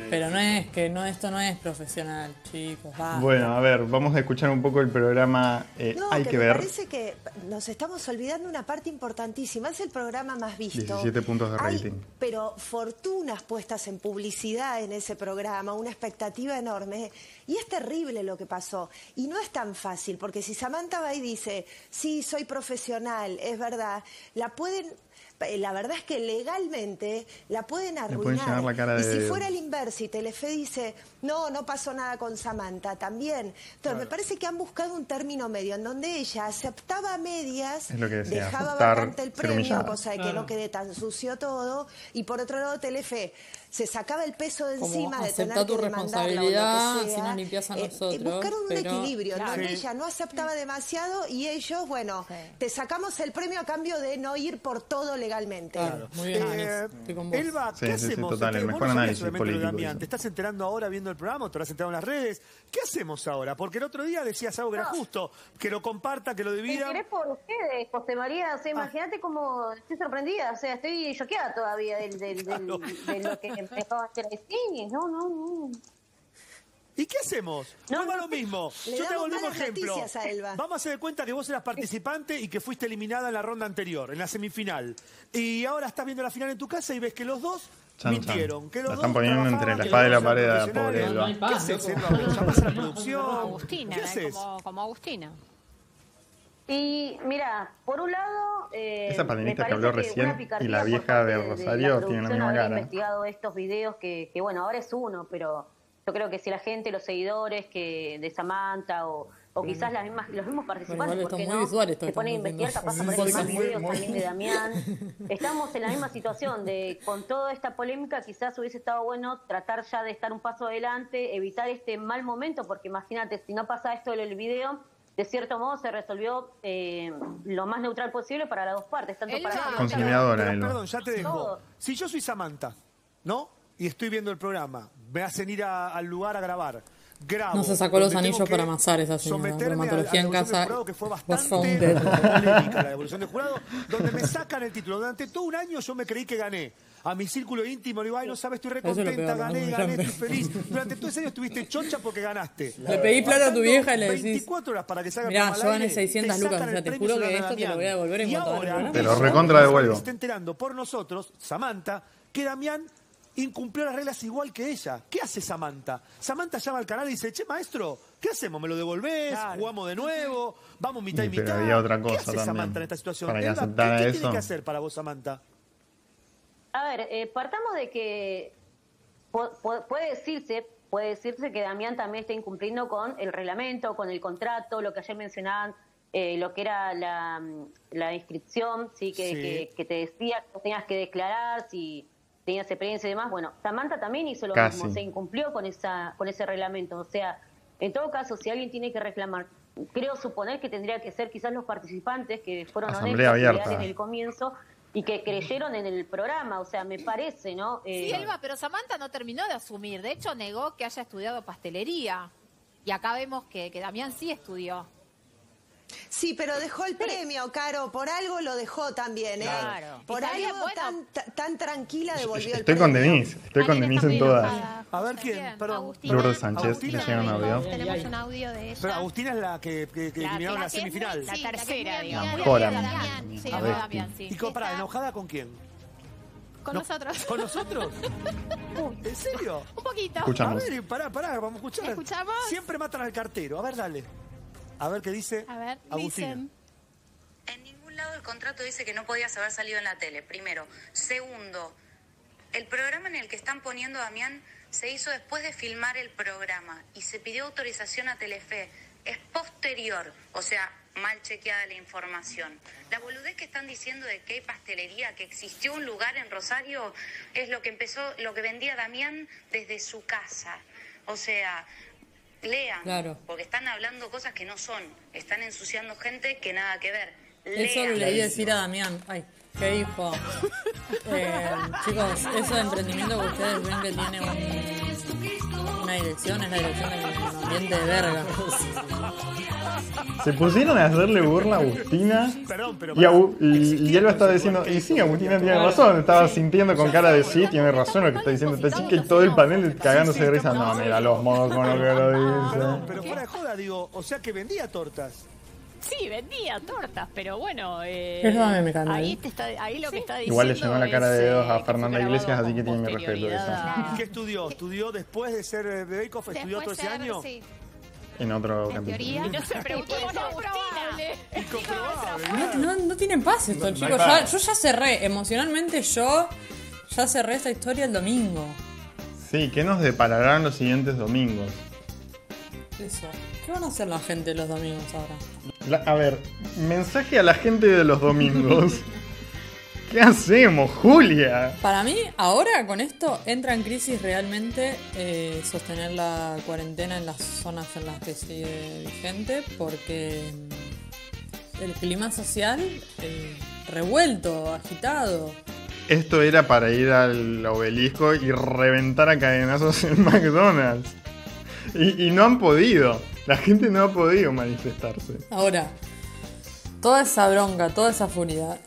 Pero no es que no esto no es profesional, chicos. Bueno, a ver, vamos a escuchar un poco el programa eh, No, Hay que, que me ver. parece que nos estamos olvidando una parte importantísima. Es el programa más visto. 17 puntos de Hay, rating. pero fortunas puestas en publicidad en ese programa, una expectativa enorme. Y es terrible lo que pasó. Y no es tan fácil, porque si Samantha va y dice, sí, soy profesional, es verdad, la pueden... eh, La verdad es que legalmente la pueden arruinar. pueden llenar la cara y si fuera el inverso y Telefe dice, no, no pasó nada con Samantha, también. Entonces, me parece que han buscado un término medio en donde ella aceptaba medias, Es lo que decía, dejaba aceptar vacante el premio, cosa de que Claro. no quede tan sucio todo. Y por otro lado, Telefe se sacaba el peso de Como encima de tener tu que lo responsabilidad, que sea. si no limpias a Eh, eh, nosotros, buscaron un pero- equilibrio, Claro. Sí. ella no aceptaba demasiado y ellos, bueno, te sacamos el premio a cambio de no ir por todo legalmente. Claro, muy bien, Eh, Ángeles, estoy con vos. Elba, ¿qué Sí, sí, sí, hacemos? total, el mejor análisis de. ¿Te estás enterando ahora viendo el programa te lo has enterado en las redes? ¿Qué hacemos ahora? Porque el otro día decías algo que era justo, que lo comparta, que lo Me divida. enteré por ustedes, José María. O sea, imagínate cómo estoy sorprendida. O sea, estoy choqueada todavía del, del, del- (laughs) de lo que decir. No, no, no. ¿Y qué hacemos? No, es lo mismo. Le Yo te hago el mismo ejemplo. a Elba. Vamos a hacer de cuenta que vos eras participante y que fuiste eliminada en la ronda anterior, en la semifinal. Y ahora estás viendo la final en tu casa y ves que los dos Chan, mintieron. chan. Que los La están dos poniendo entre la espada y la pared a pobre. Elba. No ¿Qué haces. Elba? ¿Ya pasa la producción? Como Agustina, ¿Qué ¿eh? haces? como, como Agustina. Y mira, por un lado. Eh, Esa panelista que habló recién y la vieja de Rosario tienen la misma cara. investigado estos videos que, que, bueno, ahora es uno, pero yo creo que si la gente, los seguidores que de Samantha o, o quizás las mismas, los mismos participantes, igual ¿por qué está muy no? visual esto se ponen a investigar, capaz aparecen más videos muy- también de (laughs) Damián. Estamos en la misma situación de, con toda esta polémica, quizás hubiese estado bueno tratar ya de estar un paso adelante, evitar este mal momento, porque imagínate, si no pasa esto del video, de cierto modo se resolvió eh, lo más neutral posible para las dos partes, tanto para Samantha Conciliadora, Pero, Elba. perdón, ya te dejo. Si yo soy Samantha, ¿no? Y estoy viendo el programa, me hacen ir a- al lugar a grabar. Grabo, No se sacó los anillos para amasar esa señora. someterme a- Dermatología a la en casa del jurado, que fue bastante la devolución del jurado, donde me sacan el título. Durante todo un año yo me creí que gané. A mi círculo íntimo le digo, ay, no sabes, estoy recontenta, gané, no, gané, (laughs) estoy feliz. Durante todo ese año estuviste chocha porque ganaste. Le pedí plata a tu vieja y le decís, 24 horas para que salga Mirá, yo gané aire, 600 te lucas, o sea, te juro que esto te lo voy a devolver en Y cuanto ahora. Te lo recontra devuelvo. Se está enterando por nosotros, Samantha, que Damián incumplió las reglas igual que ella. ¿Qué hace Samantha? Samantha llama al canal y dice, che, maestro, ¿qué hacemos? ¿Me lo devolvés? ¿Jugamos de nuevo? ¿Vamos mitad y, Y pero mitad? había otra ¿Qué cosa hace también, Samantha en esta situación? para que ¿qué, qué eso. tiene que hacer para vos, Samantha? A ver, eh, partamos de que pu- pu- puede decirse, puede decirse que Damián también está incumpliendo con el reglamento, con el contrato, lo que ayer mencionaban, eh, lo que era la, mm, la inscripción, sí, que, Sí. que- que te decía que tenías que declarar si tenías experiencia y demás. Bueno, Samantha también hizo lo Casi. mismo, se incumplió con esa, con ese reglamento. O sea, en todo caso, si alguien tiene que reclamar, creo suponer que tendría que ser quizás los participantes que fueron Asamblea honestos abierta. en el comienzo y que creyeron en el programa, o sea, me parece, ¿no? Sí, Eh, Elba, pero Samantha no terminó de asumir. De hecho, negó que haya estudiado pastelería. Y acá vemos que, que Damián sí estudió. Sí, pero dejó el premio, Caro. Por algo lo dejó también, ¿eh? Claro. Por algo bueno. tan, ta- tan tranquila devolvió el Estoy premio. con Denise, estoy con Denise en todas. A ver quién, perdón. Lourdes Sánchez, Agustina. le llega un audio. Tenemos un audio de ella. Pero Agustina es la que, que, que La eliminaron la la que es muy- semifinal. sí, la tercera, digamos. Mejora, Damián, mi- sí. Damián, sí. ¿Y pará, enojada con quién? Con No. nosotros. ¿Con nosotros? (laughs) ¿En serio? Un poquito. Escuchamos. A ver, pará, pará, vamos a escuchar. ¿Escuchamos? Siempre matan al cartero. A ver, dale. A ver qué dice A ver, Agustina. dicen. En ningún lado el contrato dice que no podías haber salido en la tele, primero. Segundo, el programa en el que están poniendo a Damián se hizo después de filmar el programa y se pidió autorización a Telefe. Es posterior, o sea, mal chequeada la información. La boludez que están diciendo de que hay pastelería, que existió un lugar en Rosario, es lo que empezó, lo que vendía Damián desde su casa. O sea, lean, Claro. porque están hablando cosas que no son, están ensuciando gente que nada que ver. Eso Lean. le leí decir a Damián. Ay, ¿qué dijo? (laughs) Eh, chicos, eso de emprendimiento que ustedes ven que tiene un- una dirección, es la dirección del ambiente de verga. Se pusieron a hacerle burla a Agustina. Perdón, pero. Y, Agu- y, y Elba estaba diciendo, y sí, Agustina tiene razón, estaba sintiendo con cara de sí, tiene razón lo que está diciendo esta chica y todo el panel cagándose de risa. No, mira los modos con lo que lo dice. Pero fuera de joda, digo, o sea que vendía tortas. Sí, vendía tortas, pero bueno. Eh, ahí, te está, ahí lo que está diciendo. Igual le llenó la cara de dedos a eh, Fernanda Iglesias, así que tiene mi respeto eso. ¿Qué estudió? ¿Estudió después de ser eh, de Bake Off? ¿Estudió todo ese año? En otro En teoría. Y no se preguntó. No, no, no tienen paz No- no chicos. Ya- yo ya cerré, emocionalmente yo ya cerré esta historia el domingo. Sí, ¿qué nos depararán los siguientes domingos? Eso. ¿Qué van a hacer la gente los domingos ahora? La- a ver, mensaje a la gente de los domingos. (laughs) ¿Qué hacemos, Julia? Para mí, ahora con esto entra en crisis realmente eh, sostener la cuarentena en las zonas en las que sigue vigente porque mm, el clima social eh, revuelto, agitado. Esto era para ir al obelisco y reventar a cadenazos en (laughs) McDonald's. Y, y no han podido. La gente no ha podido manifestarse. Ahora, toda esa bronca, toda esa furia,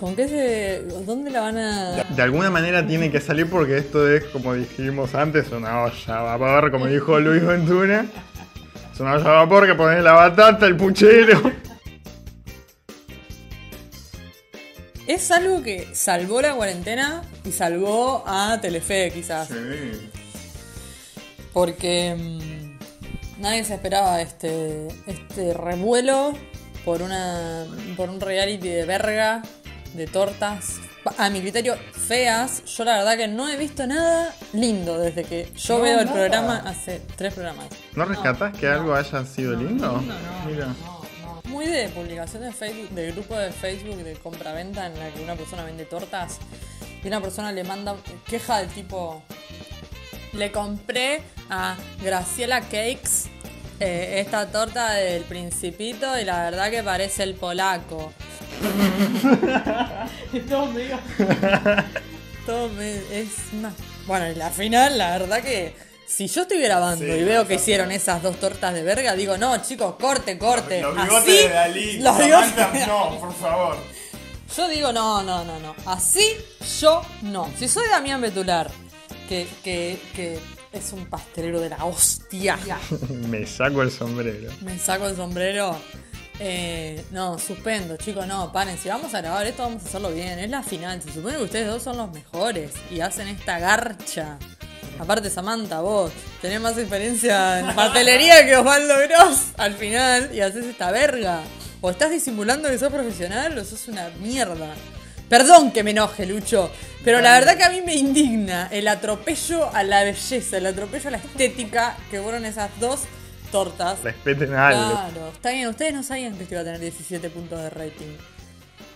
¿con qué se. ¿Dónde la van a.? De alguna manera tiene que salir porque esto es, como dijimos antes, una olla a vapor, como dijo Luis Ventura. Es una olla a vapor que pones la batata, el puchero. Es algo que salvó la cuarentena y salvó a Telefe, quizás. Porque mm, nadie se esperaba este, este revuelo por, una, por un reality de verga, de tortas. A mi criterio, feas. Yo la verdad que no he visto nada lindo desde que yo No, veo el programa hace tres programas. ¿No rescatás que algo haya sido lindo? Mira. Muy de publicación de Facebook, de grupo de Facebook de compra-venta en la que una persona vende tortas y una persona le manda queja del tipo le compré a Graciela Cakes eh, esta torta del principito y la verdad que parece el polaco. (laughs) todo medio. Todo me- es una. Bueno, y la final, la verdad que si yo estoy grabando Sí, y veo que hicieron esas dos tortas de verga, digo, no, chicos, corte, corte. Los Así, bigotes de Dalí. los bigotes- no, por favor. Yo digo, no, no, no, no. Así yo no. Si soy Damián Betular, que, que, que es un pastelero de la hostia, (laughs) Me saco el sombrero. me saco el sombrero. Eh, no, suspendo, chicos, no, paren. Si vamos a grabar esto, vamos a hacerlo bien. Es la final. Se supone que ustedes dos son los mejores y hacen esta garcha. Aparte, Samantha, vos tenés más experiencia en (laughs) pastelería que Osvaldo Gross al final y haces esta verga. O estás disimulando que sos profesional o sos una mierda. Perdón que me enoje, Lucho, pero la verdad que a mí me indigna el atropello a la belleza, el atropello a la estética que fueron esas dos tortas. Respeten a algo. Claro, está bien, ustedes no sabían que esto iba a tener 17 puntos de rating.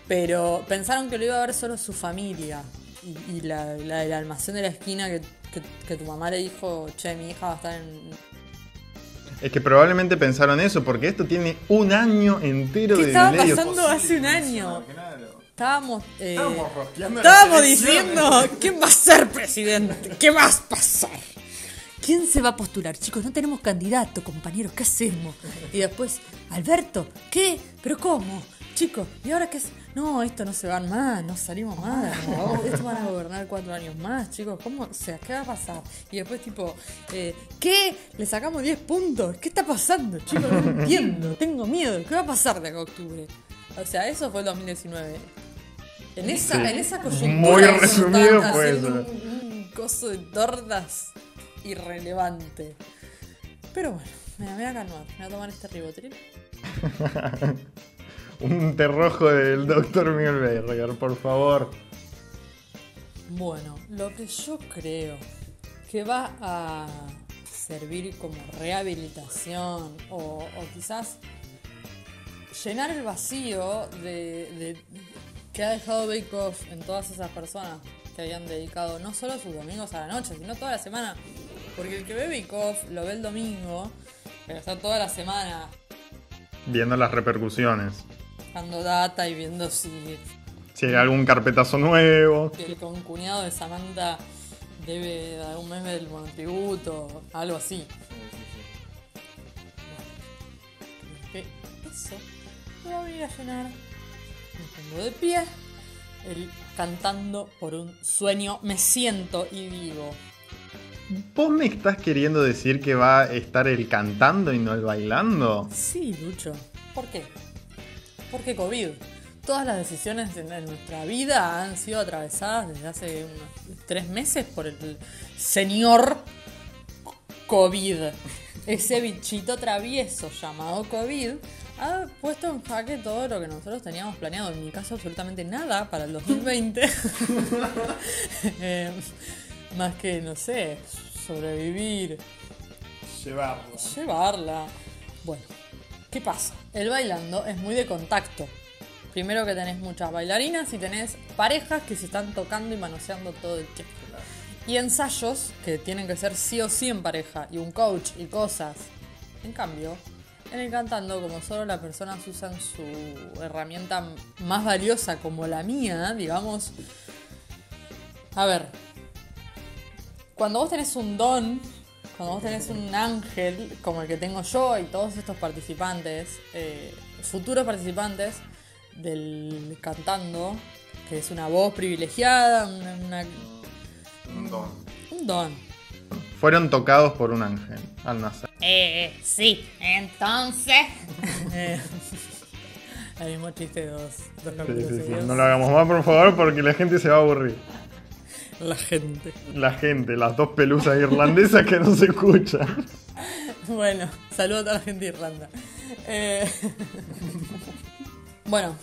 Pero pensaron que lo iba a ver solo su familia. Y, y la, la del almacén de la esquina que, que- que tu mamá le dijo, che, mi hija va a estar en... Es que probablemente pensaron eso, porque esto tiene un año entero ¿Qué de estaba delay. pasando hace un año? Estábamos, eh, Estábamos diciendo, ¿quién va a ser presidente? ¿Qué va a pasar? ¿Quién se va a postular? Chicos, no tenemos candidato, compañeros, ¿qué hacemos? Y después, Alberto, ¿qué? ¿Pero cómo? Chicos, ¿y ahora qué es? No, esto no se van más, no salimos más. ¿no? Esto van a gobernar cuatro años más, chicos. ¿Cómo? O sea, ¿qué va a pasar? Y después, tipo, eh, ¿qué? Le sacamos 10 puntos. ¿Qué está pasando, chicos? No entiendo. Tengo miedo. ¿Qué va a pasar de acá a octubre? O sea, eso fue el 2019. En esa, Sí. en esa coyuntura. Muy resumido eso. Un, un coso de tortas irrelevante. Pero bueno, me voy a calmar. Me voy a tomar este ribotril. (laughs) Un té rojo del Dr. Milberger, por favor. Bueno, lo que yo creo que va a servir como rehabilitación o, o quizás llenar el vacío de, de- que ha dejado Bake Off en todas esas personas que habían dedicado no solo sus domingos a la noche, sino toda la semana. Porque el que ve Bake Off lo ve el domingo, pero está toda la semana Viendo las repercusiones. dando data y viendo si Si hay algún carpetazo nuevo. que el concuñado de Samantha debe algún mes del monotributo, algo así. Bueno, que eso lo venir a llenar. Me pongo de pie, el cantando por un sueño, me siento y digo, ¿Vos me estás queriendo decir que va a estar el cantando y no el bailando? Sí, Lucho. ¿Por qué? Porque COVID. Todas las decisiones en nuestra vida han sido atravesadas desde hace unos tres meses por el señor COVID. Ese bichito travieso llamado COVID ha puesto en jaque todo lo que nosotros teníamos planeado. En mi caso, absolutamente nada para el 2020. (laughs) Eh, más que, no sé, sobrevivir. Llevarla. Llevarla. Bueno, ¿qué pasa? El bailando es muy de contacto. Primero que tenés muchas bailarinas y tenés parejas que se están tocando y manoseando todo el tiempo. Y ensayos que tienen que ser sí o sí en pareja. Y un coach y cosas. En cambio, en el cantando, como solo las personas usan su herramienta más valiosa como la mía, digamos. A ver, cuando vos tenés un don, cuando vos tenés un ángel como el que tengo yo y todos estos participantes, eh, futuros participantes del cantando, que es una voz privilegiada, una, una- Un don. un don. Fueron tocados por un ángel al nacer. Eh, sí, entonces. (laughs) Eh, el mismo chiste de dos, dos Sí, capítulos sí, sí. seguidos. No lo hagamos más, por favor, porque la gente se va a aburrir. La gente. La gente, las dos pelusas irlandesas que no se escuchan. (laughs) Bueno, saludo a toda la gente de Irlanda. Eh, (laughs) bueno,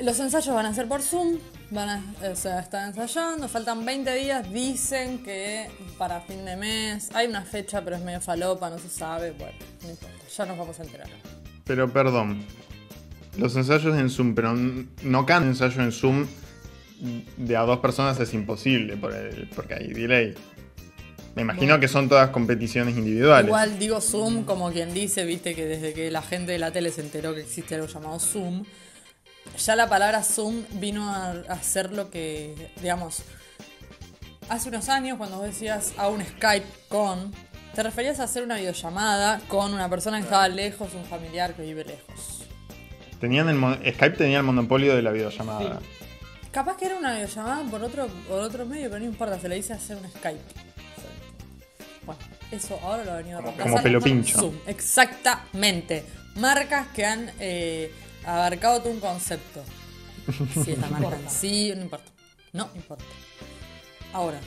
los ensayos van a ser por Zoom. Van a, o sea, están ensayando, faltan 20 días, dicen que para fin de mes. Hay una fecha, pero es medio falopa, no se sabe. Bueno, no importa, ya nos vamos a enterar. Pero perdón. Los ensayos en Zoom, pero no cada ensayo en Zoom de a dos personas es imposible por el- porque hay delay. Me imagino que son todas competiciones individuales. Igual digo Zoom como quien dice, viste que desde que la gente de la tele se enteró que existe algo llamado Zoom, ya la palabra Zoom vino a, ser lo que, digamos, hace unos años cuando vos decías a un Skype con, te referías a hacer una videollamada con una persona que estaba lejos, un familiar que vive lejos. Tenían el Skype tenía el monopolio de la videollamada. Capaz que era una videollamada por otro, por otro medio, pero no importa, se le dice hacer un Skype. Bueno, eso ahora lo ha venido a Como- pelo pincho. Zoom. Exactamente. Marcas que han eh, abarcado todo un concepto. (laughs) Si es la marca en sí, no importa. No importa. Ahora,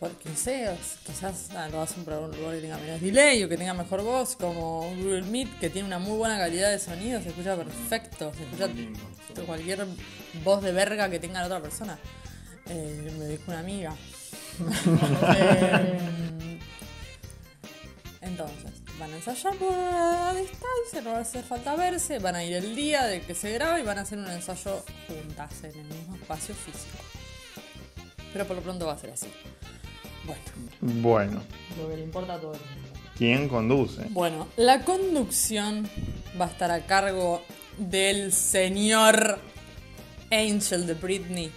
porque no sé, os- quizás ah, lo hacen por un lugar que tenga menos delay o que tenga mejor voz, como Google Meet, que tiene una muy buena calidad de sonido, se escucha perfecto, se escucha cualquier voz de verga que tenga la otra persona. Eh, me dijo una amiga. (laughs) (laughs) Eh, entonces, van a ensayar por a distancia, no va a hacer falta verse, van a ir el día de que se graba y van a hacer un ensayo juntas en el mismo espacio físico. Pero por lo pronto va a ser así. Bueno, Bueno, lo que le importa a todo el mundo. ¿quién conduce? Bueno, la conducción va a estar a cargo del señor Angel de Britney.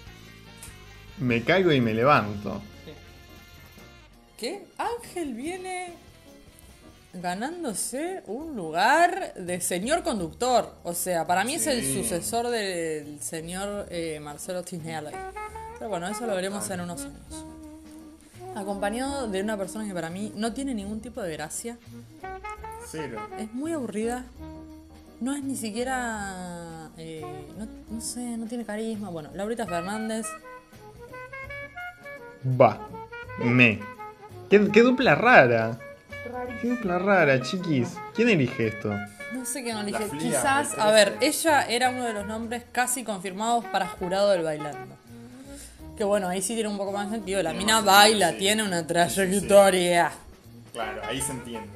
Me caigo y me levanto. ¿Qué? Ángel viene ganándose un lugar de señor conductor. O sea, para mí es el Sí. sucesor del señor eh, Marcelo Tinelli. Pero bueno, eso lo veremos en unos años. Acompañado de una persona que para mí no tiene ningún tipo de gracia. Cero. Es muy aburrida. No es ni siquiera. eh, no, no sé, no tiene carisma. Bueno, Laurita Fernández. Va. Me. ¿Qué, qué dupla rara. Qué dupla rara, chiquis. ¿Quién elige esto? No sé qué no elige. Quizás, a ver, ella era uno de los nombres casi confirmados para jurado del bailando. Que bueno, ahí sí tiene un poco más sentido. La mina baila, tiene una trayectoria. Claro, ahí se entiende.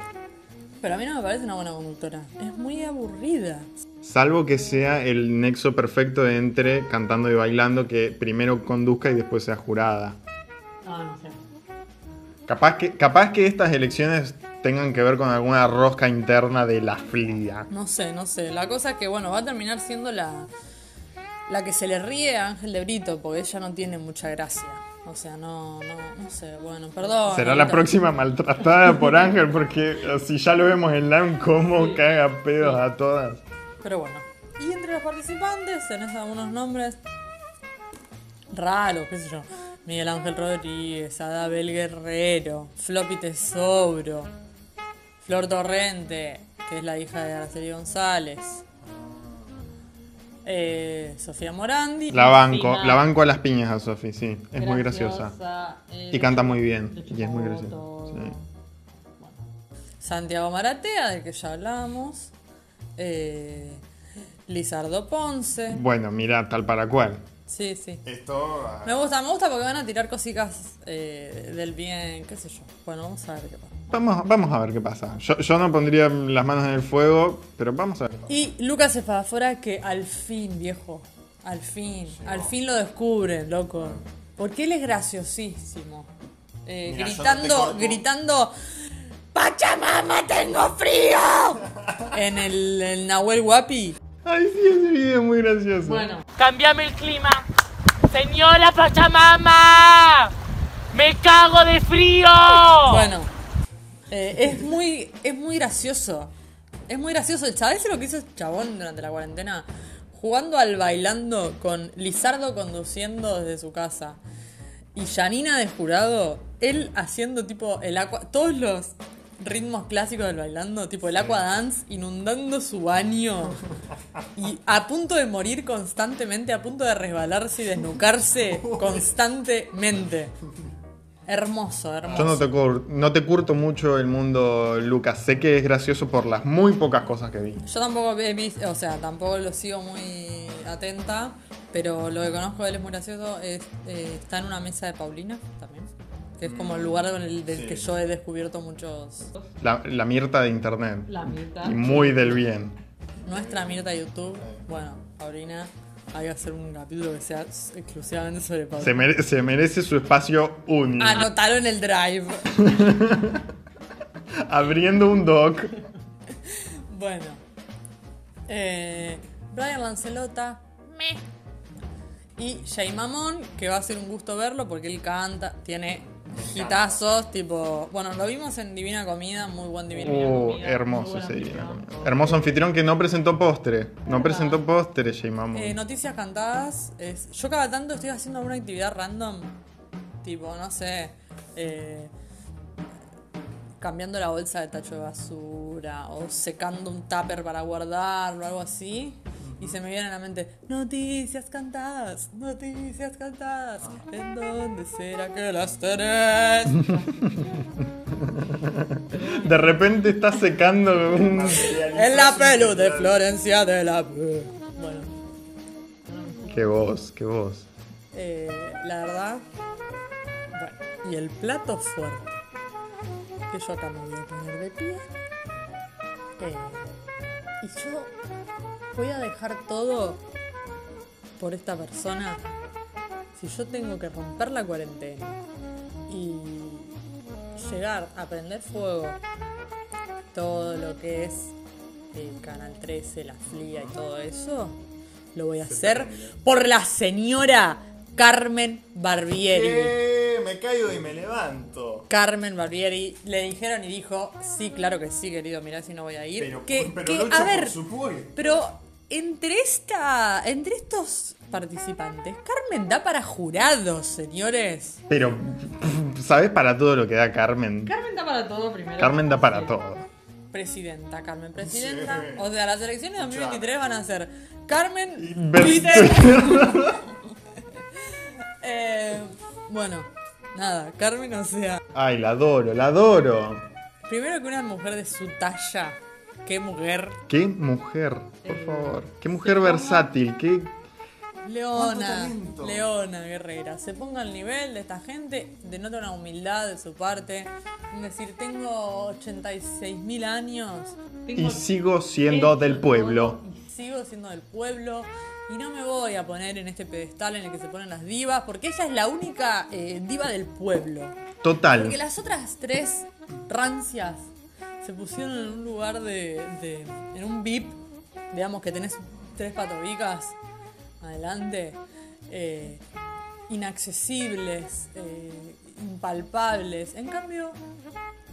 Pero a mí no me parece una buena conductora. Es muy aburrida. Salvo que sea el nexo perfecto entre cantando y bailando, que primero conduzca y después sea jurada. Ah, no sé. Capaz que, capaz que estas elecciones tengan que ver con alguna rosca interna de la flia. No sé, no sé. La cosa es que, bueno, va a terminar siendo la, la que se le ríe a Ángel de Brito, porque ella no tiene mucha gracia. O sea, no, no, no sé, bueno, perdón. Será la próxima maltratada por Ángel porque si ya lo vemos en LAN cómo caga pedos a todas. Pero bueno. Y entre los participantes tenés algunos nombres raros, qué sé yo. Miguel Ángel Rodríguez, Adabel Guerrero, Floppy Tesobro, Flor Torrente, que es la hija de Araceli González. eh, Sofía Morandi. La banco, Cristina la banco a las piñas a Sofi, sí. Es muy Graciosa, eh, Y canta muy bien. Y es muy graciosa. sí. Santiago Maratea, del que ya hablamos. eh, Lizardo Ponce. Bueno, mira, tal para cual. Sí, sí. Esto. Me gusta, me gusta porque van a tirar cositas eh, del bien, qué sé yo. Bueno, vamos a ver qué pasa. Vamos, vamos a ver qué pasa. Yo, yo no pondría las manos en el fuego, pero vamos a ver. Y Lucas Espadafora que al fin, viejo, al fin, al fin lo descubren, loco. Porque él es graciosísimo. Eh, Mira, gritando, gritando, ¡Pachamama, tengo frío! (laughs) en el, el Nahuel Guapi. Ay, sí, ese video es muy gracioso. Bueno. Cambiame el clima. Señora Pachamama. Me cago de frío. Bueno, eh, es muy es muy gracioso. Es muy gracioso. ¿Sabes lo que hizo este chabón durante la cuarentena? Jugando al bailando con Lizardo conduciendo desde su casa. Y Janina de jurado, él haciendo tipo el aqua, todos los ritmos clásicos del bailando, tipo el aqua dance, inundando su baño y a punto de morir constantemente, a punto de resbalarse y desnucarse (laughs) constantemente. Hermoso, hermoso. Yo no te, cur- no te curto mucho el mundo, Lucas. Sé que es gracioso por las muy pocas cosas que vi. Yo tampoco he visto, o sea, tampoco lo sigo muy atenta, pero lo que conozco de él es muy gracioso. Es, eh, está en una mesa de Paulina también, que es como el lugar del, del Sí. que yo he descubierto muchos. La, la Mirta de internet. La Mirta. Y muy del bien. Nuestra Mirta de YouTube, bueno, Paulina, hay que hacer un capítulo que sea exclusivamente sobre Paulina. Se, mere- se merece su espacio único. Anotalo en el drive. (laughs) Abriendo un doc. Bueno. Eh, Brian Lancelota. Me. Y Jay Mamón, que va a ser un gusto verlo porque él canta, tiene hitazos, tipo. Bueno, lo vimos en Divina Comida, muy buen Divina Uh, Comida. hermoso ese día. Hermoso anfitrión que no presentó postre. No presentó postre, J. Eh, noticias cantadas. Es, yo cada tanto estoy haciendo alguna actividad random. Tipo, no sé. eh, cambiando la bolsa de tacho de basura. O secando un tupper para guardarlo, algo así. Y se me viene a la mente, noticias cantadas, noticias cantadas. ¿En dónde será que las tenés? (laughs) De repente está secando un. en la pelu de Florencia de la... Bueno, Qué voz, qué voz. Eh, la verdad. Bueno, y el plato fuerte. Que yo acá me voy a poner de pie. Eh, y yo voy a dejar todo por esta persona. Si yo tengo que romper la cuarentena y llegar a prender fuego todo lo que es el Canal 13, la FLIA y todo eso, lo voy a hacer por la señora Carmen Barbieri. Me caigo y me levanto. Carmen Barbieri le dijeron y dijo, sí, claro que sí, querido, mirá si no voy a ir. Pero- que, pero que, a ver, pero entre esta, entre estos participantes, Carmen da para jurados, señores. Pero, (laughs) ¿sabes para todo lo que da Carmen? Carmen da para todo primero. Carmen da para todo. Presidenta, Carmen, presidenta. O sea, las elecciones de 2023 van a ser Carmen, Twitter. (laughs) (laughs) Eh, bueno, nada, Carmen, o sea, Ay, la adoro, la adoro. primero que una mujer de su talla, qué mujer, Qué mujer, por Eh, favor. Qué mujer versátil, qué. Leona, Leona Guerrera, se ponga al nivel de esta gente, denota una humildad de su parte, es decir, tengo 86 mil años, Y sigo siendo del pueblo. sigo siendo del pueblo y no me voy a poner en este pedestal en el que se ponen las divas, porque ella es la única eh, diva del pueblo. Total. Porque las otras tres rancias se pusieron en un lugar de, de- en un VIP, digamos que tenés tres patobicas adelante. eh, inaccesibles, eh, impalpables. En cambio,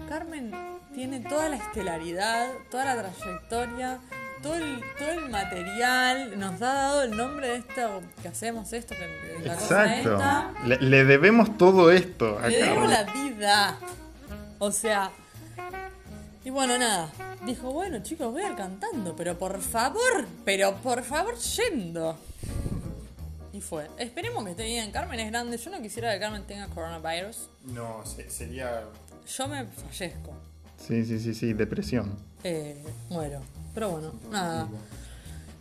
Carmen tiene toda la estelaridad, toda la trayectoria, todo el, todo el material. Nos ha dado el nombre de esto que hacemos, esto, que la cosa Exacto. esta. Le, le debemos todo esto a Le Carmen. la vida. O sea. Y bueno, nada. Dijo, bueno, chicos, voy a ir cantando, pero por favor, pero por favor, yendo. Y fue. Esperemos que esté bien. Carmen es grande. Yo no quisiera que Carmen tenga coronavirus. No, se- sería. Yo me fallezco. Sí, sí, sí, sí, depresión. Eh, muero. Pero bueno, nada.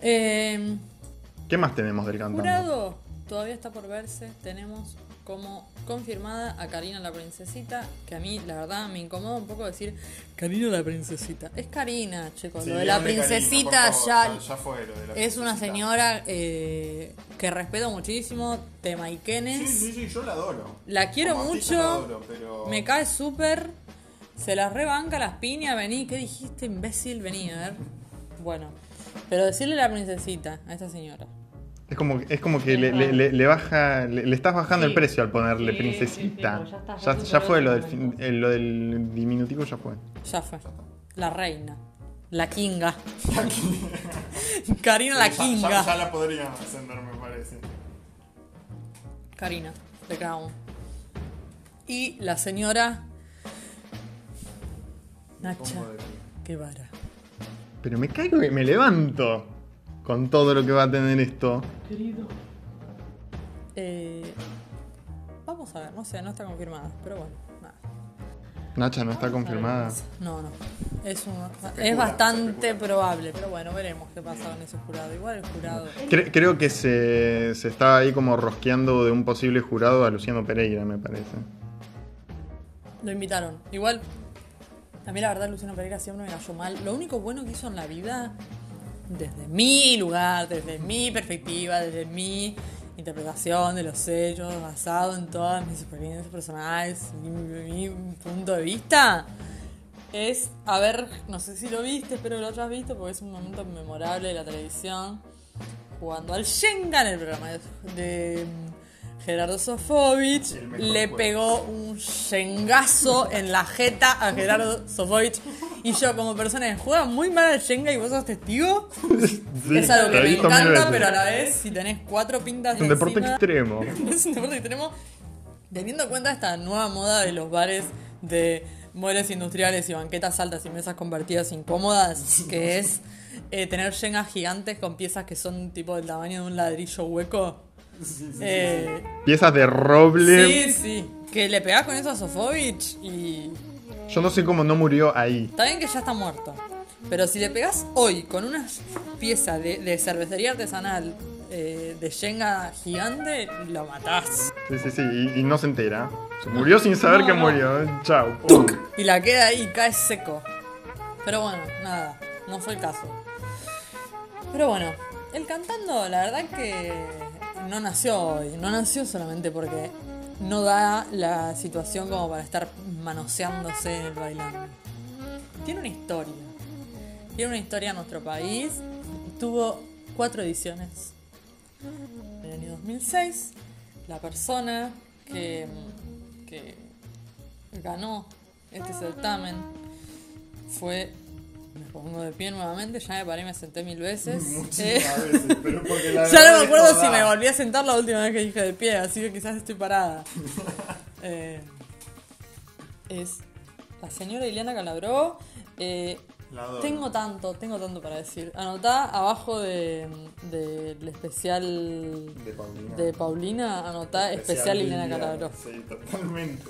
Eh, ¿Qué más tenemos del cantante? Jurado todavía está por verse. Tenemos como confirmada a Karina la princesita. Que a mí, la verdad, me incomoda un poco decir Karina la princesita. Es Karina, chicos. Sí, lo de la Karina, princesita favor, ya, ya- fue lo de la es una señora eh, que respeto muchísimo. Tema Ikenes. Sí, sí, sí, yo la adoro. La quiero Como mucho. artista la adoro, pero- Me cae súper. Se las rebanca las piñas. Vení, ¿qué dijiste, imbécil? Vení, a ver. Bueno. Pero decirle la princesita a esta señora. Es como, es como que le, le- le- le baja, le, le estás bajando Sí. el precio al ponerle Sí, princesita. sí, sí, ya ya ya, ya fue lo del, fin- eh, lo del diminutivo, ya fue. Ya fue. La reina. La kinga. (laughs) Karina la kinga. la podrían ascender, me parece. Karina, de Crown. Y la señora. Nacha Guevara. Pero me caigo y me levanto con todo lo que va a tener esto. Querido. Eh, vamos a ver, no sé, no está confirmada, pero bueno, nada. Nacha no está confirmada. No, no. Es, un- especula, es bastante probable, pero bueno, veremos qué pasa con ese jurado. Igual el jurado. Cre- creo que se, se estaba ahí como rosqueando de un posible jurado a Luciano Pereira, me parece. Lo invitaron. Igual, a mí la verdad Luciano Pereira siempre me cayó mal. Lo único bueno que hizo en la vida, desde mi lugar, desde mi perspectiva, desde mi interpretación de los sellos, basado en todas mis experiencias personales mi, mi punto de vista, es, a ver, no sé si lo viste, espero que lo hayas visto porque es un momento memorable de la televisión, jugando al Shenga en el programa de, de Gerardo Sofovich, le juego. pegó un Shengazo en la jeta a Gerardo Sofovich y yo como persona que juega muy mal al Shenga y vos sos testigo, (laughs) es algo que me encanta, pero a la vez si tenés cuatro pintas Es un de deporte encima- extremo. (laughs) es un deporte extremo. Teniendo en cuenta esta nueva moda de los bares de muebles industriales y banquetas altas y mesas convertidas incómodas, que es eh, tener yengas gigantes con piezas que son tipo del tamaño de un ladrillo hueco. Eh, Piezas de roble. sí, sí. Que le pegás con eso a Sofovich y. Yo no sé cómo no murió ahí. Está bien que ya está muerto. Pero si le pegás hoy con una pieza de, de cervecería artesanal eh, de yenga gigante, lo matás. Sí, sí, sí. Y, y no se entera. Se murió sin saber No, que no. murió. Chao. Y la queda ahí cae seco. Pero bueno, nada, no fue el caso. Pero bueno, el cantando, la verdad que no nació hoy. No nació solamente porque no da la situación como para estar manoseándose en el bailando. Tiene una historia. Tiene una historia en nuestro país. Tuvo cuatro ediciones. En el año 2006, la persona que, que ganó este certamen fue. Me pongo de pie nuevamente, ya me paré y me senté mil veces. (laughs) Eh, veces, pero porque la (laughs) ya no me acuerdo si me volví a sentar la última vez que dije de pie, así que quizás estoy parada. (laughs) Eh, es la señora Ileana Calabró. Eh, tengo tanto, tengo tanto para decir. Anotá abajo de- del especial De Paulina. de Paulina, anotá especial, Ileana Calabró. Sí, totalmente.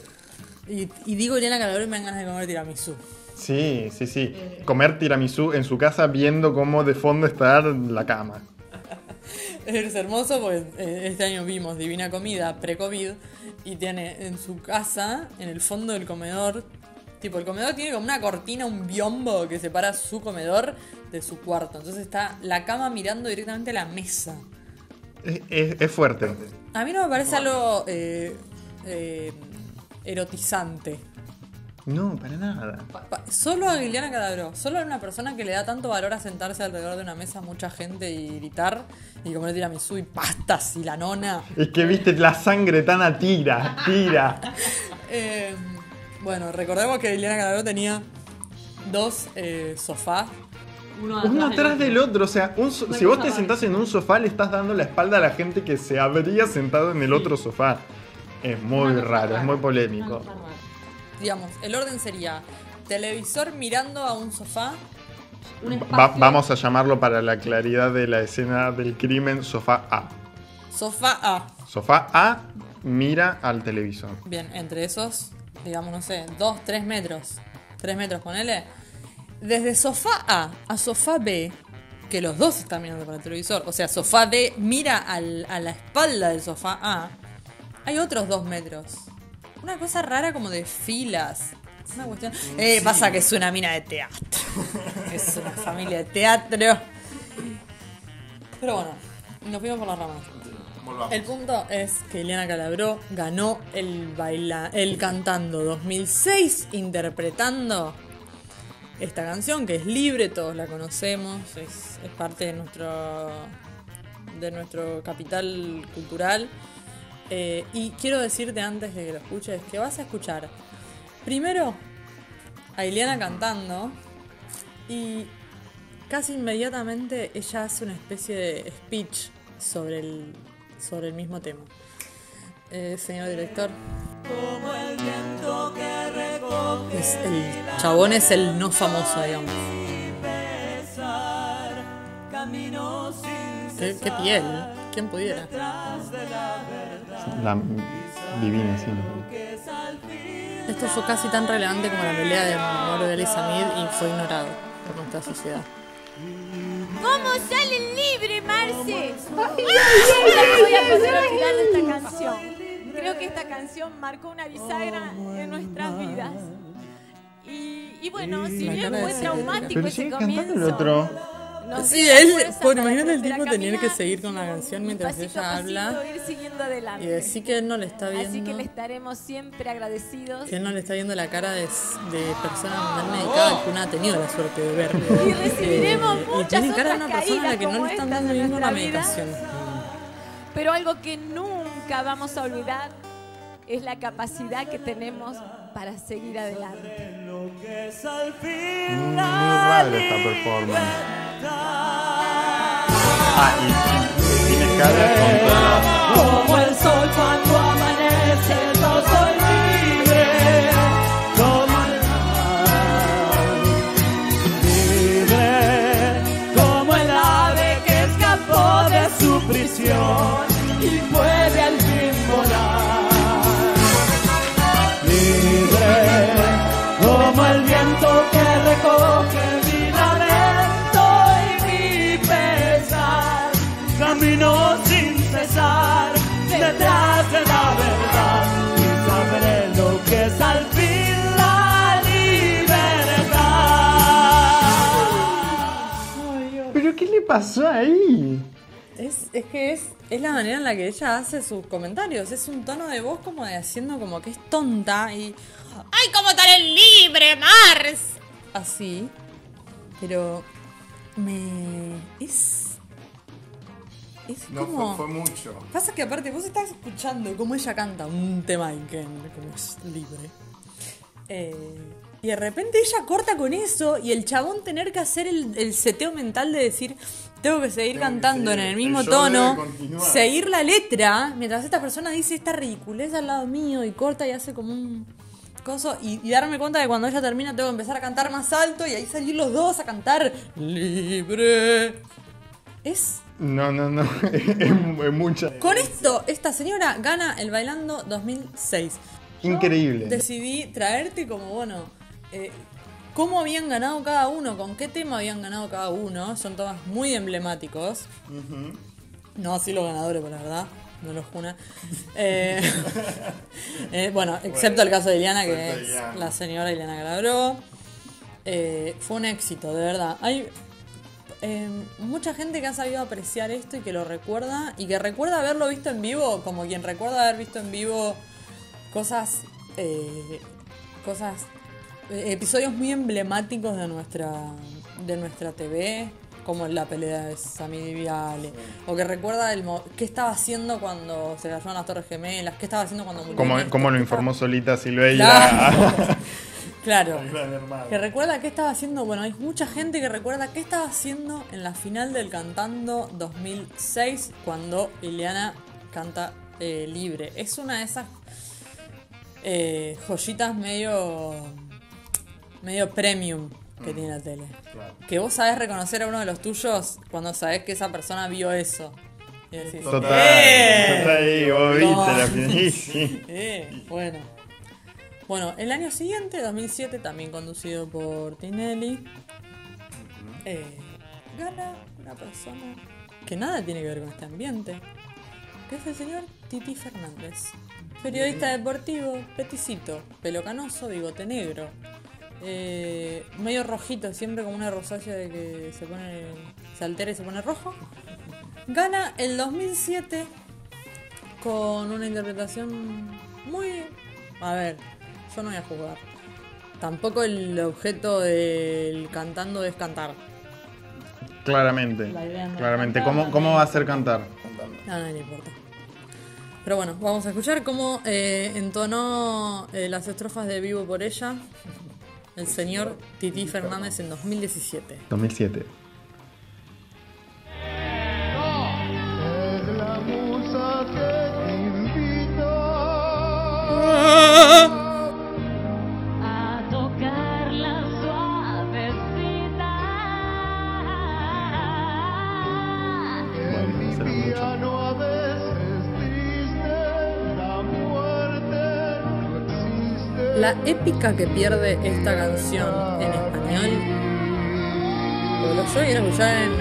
Y, y digo Ileana Calabró y me dan ganas de comer tiramisú. Sí, sí, sí. Comer tiramisú en su casa viendo cómo de fondo está la cama. (laughs) Es hermoso porque eh, este año vimos Divina Comida pre-COVID y tiene en su casa, en el fondo del comedor, tipo el comedor tiene como una cortina, un biombo que separa su comedor de su cuarto. Entonces está la cama mirando directamente a la mesa. Es, es- es fuerte. A mí no me parece algo eh, eh, erotizante. No, para nada. Pa- Solo a Liliana Calabró, solo a una persona que le da tanto valor a sentarse alrededor de una mesa a mucha gente y gritar y comer tiramisú y pastas y la nona. Es que viste la sangre tan a tira, tira. (laughs) Eh, bueno, recordemos que Liliana Calabró tenía dos eh, sofás. Uno Uno atrás del otro, o sea, un so- si vos te sentás en un sofá, le estás dando la espalda a la gente que se habría sentado en el otro sofá. Es muy raro, es muy una polémico. Digamos, el orden sería televisor mirando a un sofá, un espacio, Va- vamos a llamarlo para la claridad de la escena del crimen, sofá A. sofá A. Sofá A mira al televisor. Bien, entre esos, digamos, no sé, dos, tres metros. Tres metros, ponele. Desde sofá A a sofá B, que los dos están mirando para el televisor, o sea, sofá D mira al- a la espalda del sofá A, hay otros dos metros. Una cosa rara como de filas. Es una cuestión. Eh, Sí. pasa que es una mina de teatro. (laughs) es una familia de teatro. Pero bueno, nos fuimos por las ramas. Volvamos. El punto es que Eliana Calabró ganó el baila, el cantando 2006 interpretando esta canción que es libre, todos la conocemos, es, es parte de nuestro de nuestro capital cultural. Eh, y quiero decirte antes de que lo escuches que vas a escuchar primero a Ileana cantando y casi inmediatamente ella hace una especie de speech sobre el, sobre el mismo tema. Eh, señor director. Es el chabón es el no famoso, digamos. Qué, qué piel, ¿quién pudiera? La divina siempre. Esto fue casi tan relevante como la pelea de Moro de Samid y fue ignorado por nuestra sociedad. ¿Cómo sale libre, Marce? No voy a poder olvidar de esta canción. Creo que esta canción marcó una bisagra en nuestras vidas. Y, y bueno, si bien fue traumático Pero ese sigue cantando el comienzo, otro. Sí, él, por imagínate el tipo tener que seguir con la canción mientras pasito ella pasito, habla ir y decir que él no le está viendo. Así que le estaremos siempre agradecidos. Que él no le está viendo la cara de, de persona mal medicada que uno ha tenido la suerte de ver. (laughs) Y recibiremos Eh, y muchas tiene cara de otras una persona a la que no le están dando bien la medicación. Pero algo que nunca vamos a olvidar es la capacidad que tenemos para seguir adelante. Mm, Muy rara esta performance. Ah, y, y tiene cara contra. Como el sol cuando pasó ahí? Es, es que es, es la manera en la que ella hace sus comentarios. Es un tono de voz como de haciendo como que es tonta y. ¡Ay, cómo estar el libre, Mars! Así. Pero. Me. Es. Es No, como. fue, fue mucho. Pasa que aparte vos estás escuchando cómo ella canta un tema en que como es libre. Eh, y de repente ella corta con eso y el chabón tener que hacer el, el seteo mental de decir, tengo que seguir cantando en el mismo el tono, continuar". seguir la letra, mientras esta persona dice esta ridiculez al lado mío y corta y hace como un coso y, y darme cuenta de cuando ella termina tengo que empezar a cantar más alto y ahí salir los dos a cantar libre. Es No, no, no. (laughs) es, mucha. con esto, esta señora gana el Bailando 2006. Yo Increíble. Decidí traerte como, bueno, eh, cómo habían ganado cada uno, con qué tema habían ganado cada uno. Son temas muy emblemáticos. No así los ganadores, por la verdad. No los juna. Eh, (laughs) eh, bueno, excepto el caso de Iliana, que es Iliana. la señora Iliana Calabró. Eh, fue un éxito, de verdad. Hay eh, mucha gente que ha sabido apreciar esto y que lo recuerda y que recuerda haberlo visto en vivo, como quien recuerda haber visto en vivo cosas, eh, cosas episodios muy emblemáticos de nuestra, de nuestra TV, como la pelea de Sami Viale, o que recuerda el mo- qué estaba haciendo cuando se cayeron las Torres Gemelas, qué estaba haciendo cuando murió Como, como lo informó Solita Silveira. Claro. (laughs) Que recuerda qué estaba haciendo. Bueno, hay mucha gente que recuerda qué estaba haciendo en la final del Cantando 2006 cuando Ileana canta eh, libre. Es una de esas eh, joyitas medio. Medio premium que tiene la tele. Que vos sabés reconocer a uno de los tuyos cuando sabés que esa persona vio eso. Y decís, Total, ¡Eh! total, vos viste la final. (laughs) Sí. Eh, bueno. Bueno, el año siguiente, 2007, también conducido por Tinelli, eh, gana una persona que nada tiene que ver con este ambiente, que es el señor Titi Fernández. Periodista deportivo, peticito, pelo canoso, bigote negro, eh, medio rojito, siempre como una rosácea de que se pone, se altera y se pone rojo. Gana el 2007 con una interpretación muy... A ver, yo no voy a jugar. Tampoco el objeto del cantando es cantar. Claramente. No Claramente. cantar, ¿Cómo, ¿Cómo va a ser cantar? A nadie le importa. Pero bueno, vamos a escuchar cómo eh, entonó eh, las estrofas de Vivo por ella el señor Titi Fernández en 2017. 2007. Es la musa que te invito La épica que pierde esta canción en español. Porque lo yo quiero escuchar en,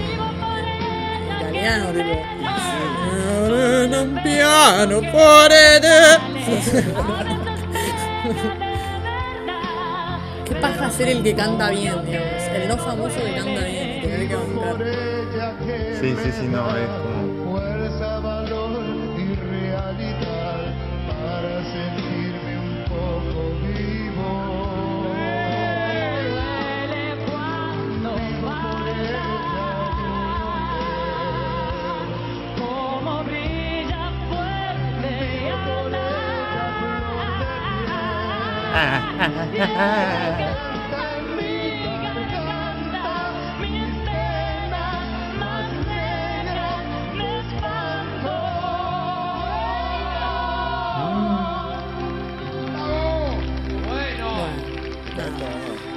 italiano, tipo. (laughs) ¿Qué pasa ser el que canta bien, digamos? El no famoso que canta bien que bancar. Sí, sí, sí, no, es como.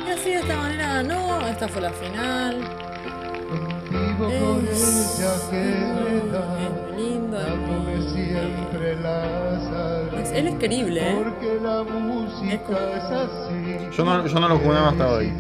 Y así de esta manera ganó. Esta fue la final. Es lindo. es- él es querible, ¿eh? Yo no, yo no lo jugué hasta hoy.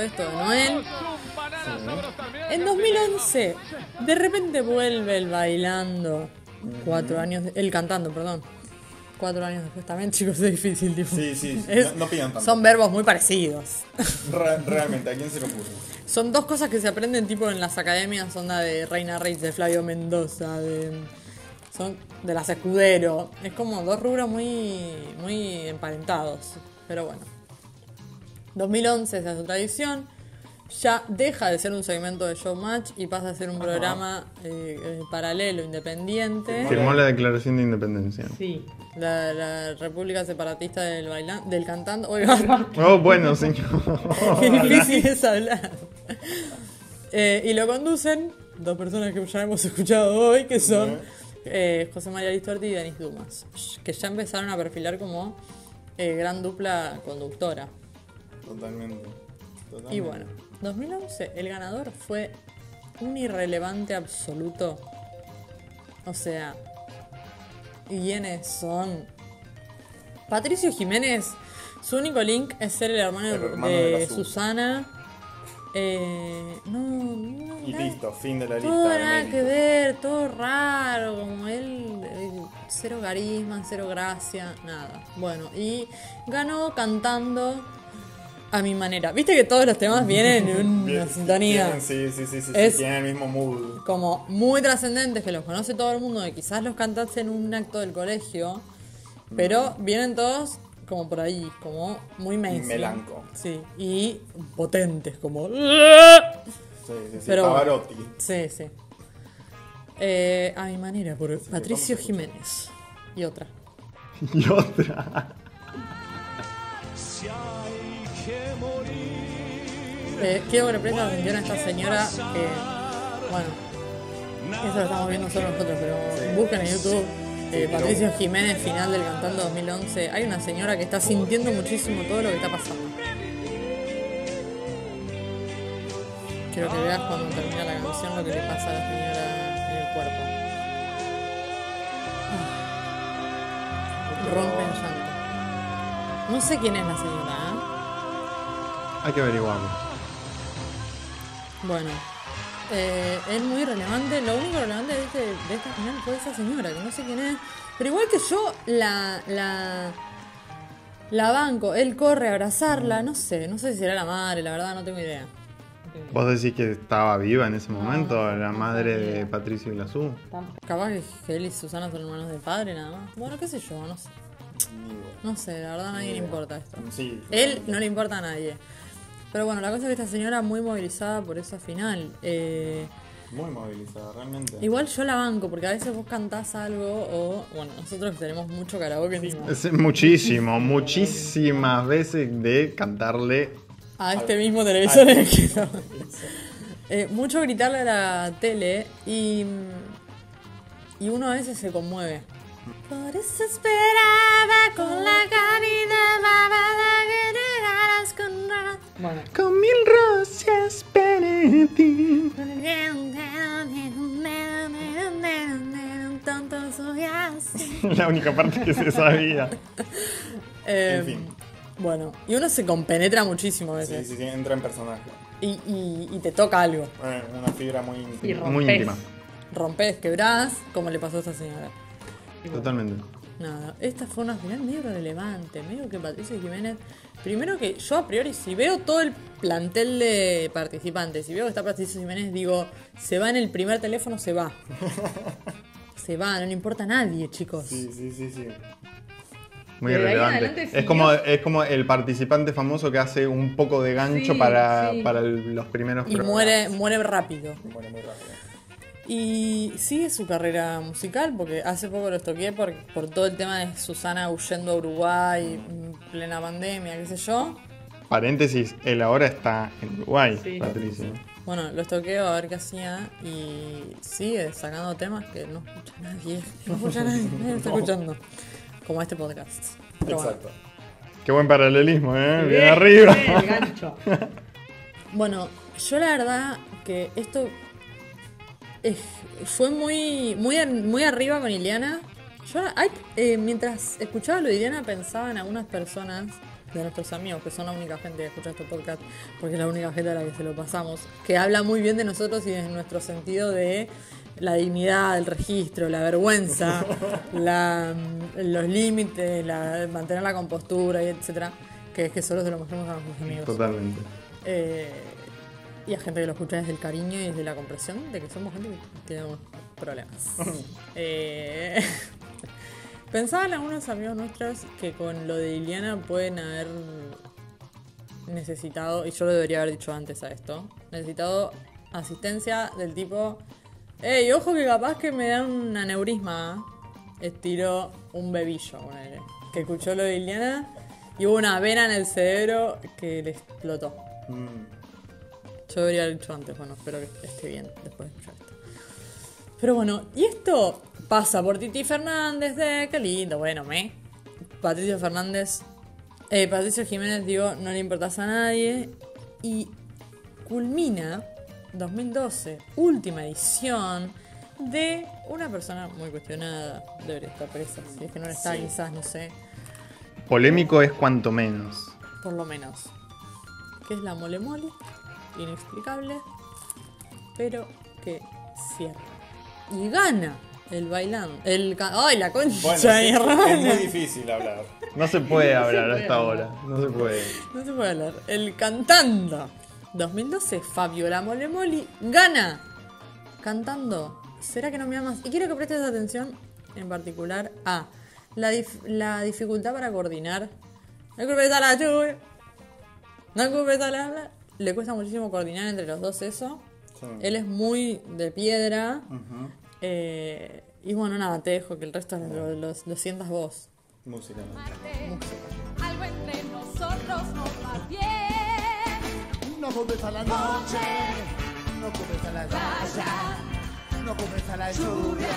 Esto de Noel. En 2011, de repente vuelve el bailando. Cuatro años, de- el cantando, perdón. Cuatro años después también, (laughs) chicos, es difícil. Tipo. Sí, sí, Es- no- no pidan tanto. Son verbos muy parecidos. realmente, ¿a quién se le ocurre? (laughs) Son dos cosas que se aprenden tipo en las academias, onda de Reina Reis, de Flavio Mendoza, de son de las Escudero. Es como dos rubros muy muy emparentados, pero bueno. 2011 esa es otra edición. ya deja de ser un segmento de Showmatch y pasa a ser un programa eh, eh, paralelo, independiente. Firmó la declaración de independencia. Sí. La, la República Separatista del bailan del cantante. Oiga, (laughs) Oh, bueno, señor. (laughs) qué difícil es hablar. Eh, y lo conducen dos personas que ya hemos escuchado hoy, que son eh, José María Listorti y Denis Dumas, que ya empezaron a perfilar como eh, gran dupla conductora. Totalmente. Y bueno, 2011, el ganador fue un irrelevante absoluto. O sea, ¿quiénes son? Patricio Jiménez, su único link es ser el hermano, El hermano de. Susana. Eh, no, no, Y nada- listo, fin de la lista. todo nada que ver, todo raro, como él, cero carisma, cero gracia, nada. Bueno, y ganó cantando a mi manera. Viste que todos los temas vienen en una sintonía. Sí, sí, sí, sí, sí, Es- tienen el mismo mood. como muy trascendentes que los conoce todo el mundo, que quizás los cantaste en un acto del colegio, pero vienen todos como por ahí, como muy mainstream. Melanco. Sí, y potentes, como... Sí, sí, sí, Pero Pavarotti. Sí, sí. Eh, a mi manera, por Patricio Jiménez. Y otra. (laughs) Y otra. Eh, quiero que le atención a esta señora que, bueno, eso lo estamos viendo solo nosotros, pero busquen en YouTube eh, Patricio Jiménez, final del Cantando 2011. Hay una señora que está sintiendo muchísimo todo lo que está pasando. Quiero que veas cuando termina la canción lo que le pasa a la señora en el cuerpo. Ah. Rompe en llanto. No sé quién es la señora, ¿eh? Hay que averiguarlo. Bueno, eh, es muy relevante. Lo único relevante de, este, de esta final fue esa señora, que no sé quién es. Pero igual que yo, la, la, la banco. Él corre a abrazarla. No sé, no sé si será la madre, la verdad, no tengo idea. ¿Vos decís que estaba viva en ese momento la madre de Patricio Glasú? Capaz que- que él y Susana son hermanos de padre, nada más. Bueno, qué sé yo, no sé. No sé, la verdad a nadie le importa esto. Sí. Él no le importa a nadie. Pero bueno, la cosa es que esta señora muy movilizada por esa final. Eh, Muy movilizada, realmente. Igual yo la banco, porque a veces vos cantás algo o, bueno, nosotros tenemos mucho karaoke encima. Es muchísimo, muchísimas veces de cantarle. A este mismo televisor en el que. Eh, mucho gritarle a la tele y, y uno a veces se conmueve. Por eso esperaba con la caridad babada que llegaras con ra- Bueno. Con mil rosas para ti. Tanto soy así. La única parte que se sabía. (laughs) Eh, En fin. Bueno, y uno se compenetra muchísimo a Sí, veces. sí, sí, entra en personaje. Y, y- y te toca algo. Eh, Una fibra muy Y íntima. rompes. Muy íntima. Rompes, quebrás, como le pasó a esta señora. Totalmente. Nada, esta fue una final medio relevante, medio que Patricio Jiménez. Primero que yo a priori, si veo todo el plantel de participantes, si veo que está Patricio Jiménez, digo, se va en el primer teléfono, se va. (laughs) se va, no le importa a nadie, chicos. Sí, sí, sí, sí. Muy relevante. Es como, es como el participante famoso que hace un poco de gancho Sí, para, sí. para el- los primeros Y programas. muere, muere rápido. Muere muy rápido. Y sigue su carrera musical, porque hace poco los toqué por, por todo el tema de Susana huyendo a Uruguay, en plena pandemia, qué sé yo. Paréntesis, él ahora está en Uruguay, Sí. Patricio. Bueno, los toqué a ver qué hacía y sigue sacando temas que no escucha nadie. (laughs) No escucha nadie, (laughs) nadie lo está No. escuchando. Como este podcast. Pero bueno. Exacto. Qué buen paralelismo, ¿eh? Bien, Bien, arriba. bien, el gancho. (laughs) Bueno, yo la verdad que esto eh, fue muy, muy, muy arriba con Iliana. Yo, ay, eh, mientras escuchaba lo de Iliana pensaba en algunas personas de nuestros amigos, que son la única gente que escucha este podcast, porque es la única gente a la que se lo pasamos, que habla muy bien de nosotros y de nuestro sentido de la dignidad, el registro, la vergüenza, (laughs) la, los límites, la, mantener la compostura y etcétera, que es que solo se lo mostramos a nuestros amigos. Totalmente. Eh, y a gente que lo escucha desde el cariño y desde la comprensión de que somos gente que tiene unos problemas. (laughs) Eh, (laughs) pensaban algunos amigos nuestros que con lo de Iliana pueden haber necesitado, y yo lo debería haber dicho antes a esto, necesitado asistencia del tipo, hey, ojo que capaz que me dan un aneurisma. Estiró un bebillo, ponele, que escuchó lo de Liliana y hubo una vena en el cerebro que le explotó. Yo debería haber dicho antes, bueno, espero que esté bien después de escuchar esto. Pero bueno, y esto pasa por Titi Fernández de qué lindo, bueno, me. Patricio Fernández, eh, Patricio Jiménez, digo, no le importas a nadie. Y culmina 2012, última edición de una persona muy cuestionada. Debería estar presa, si es que no lo está, Sí. quizás, no sé, Polémico es cuanto menos. por lo menos. Que es la mole mole, inexplicable, pero que cierra. Y gana el bailando. El ca- ¡Ay, la concha de mi hermana! difícil hablar. No se puede hablar a esta hora. No se puede. No se puede hablar. El cantando. 2012, Fabiola Mole Moli gana cantando ¿Será que no me amas? Y quiero que prestes atención en particular a la, dif- la dificultad para coordinar. No culpes a la lluvia. No culpes a la... Le cuesta muchísimo coordinar entre los dos eso. Sí. Él es muy de piedra. Eh, y bueno, nada, te dejo que el resto lo, lo- lo sientas vos. Música. Algo entre nosotros no va bien. No culpes a la noche, no culpes a la playa, no culpes a la lluvia.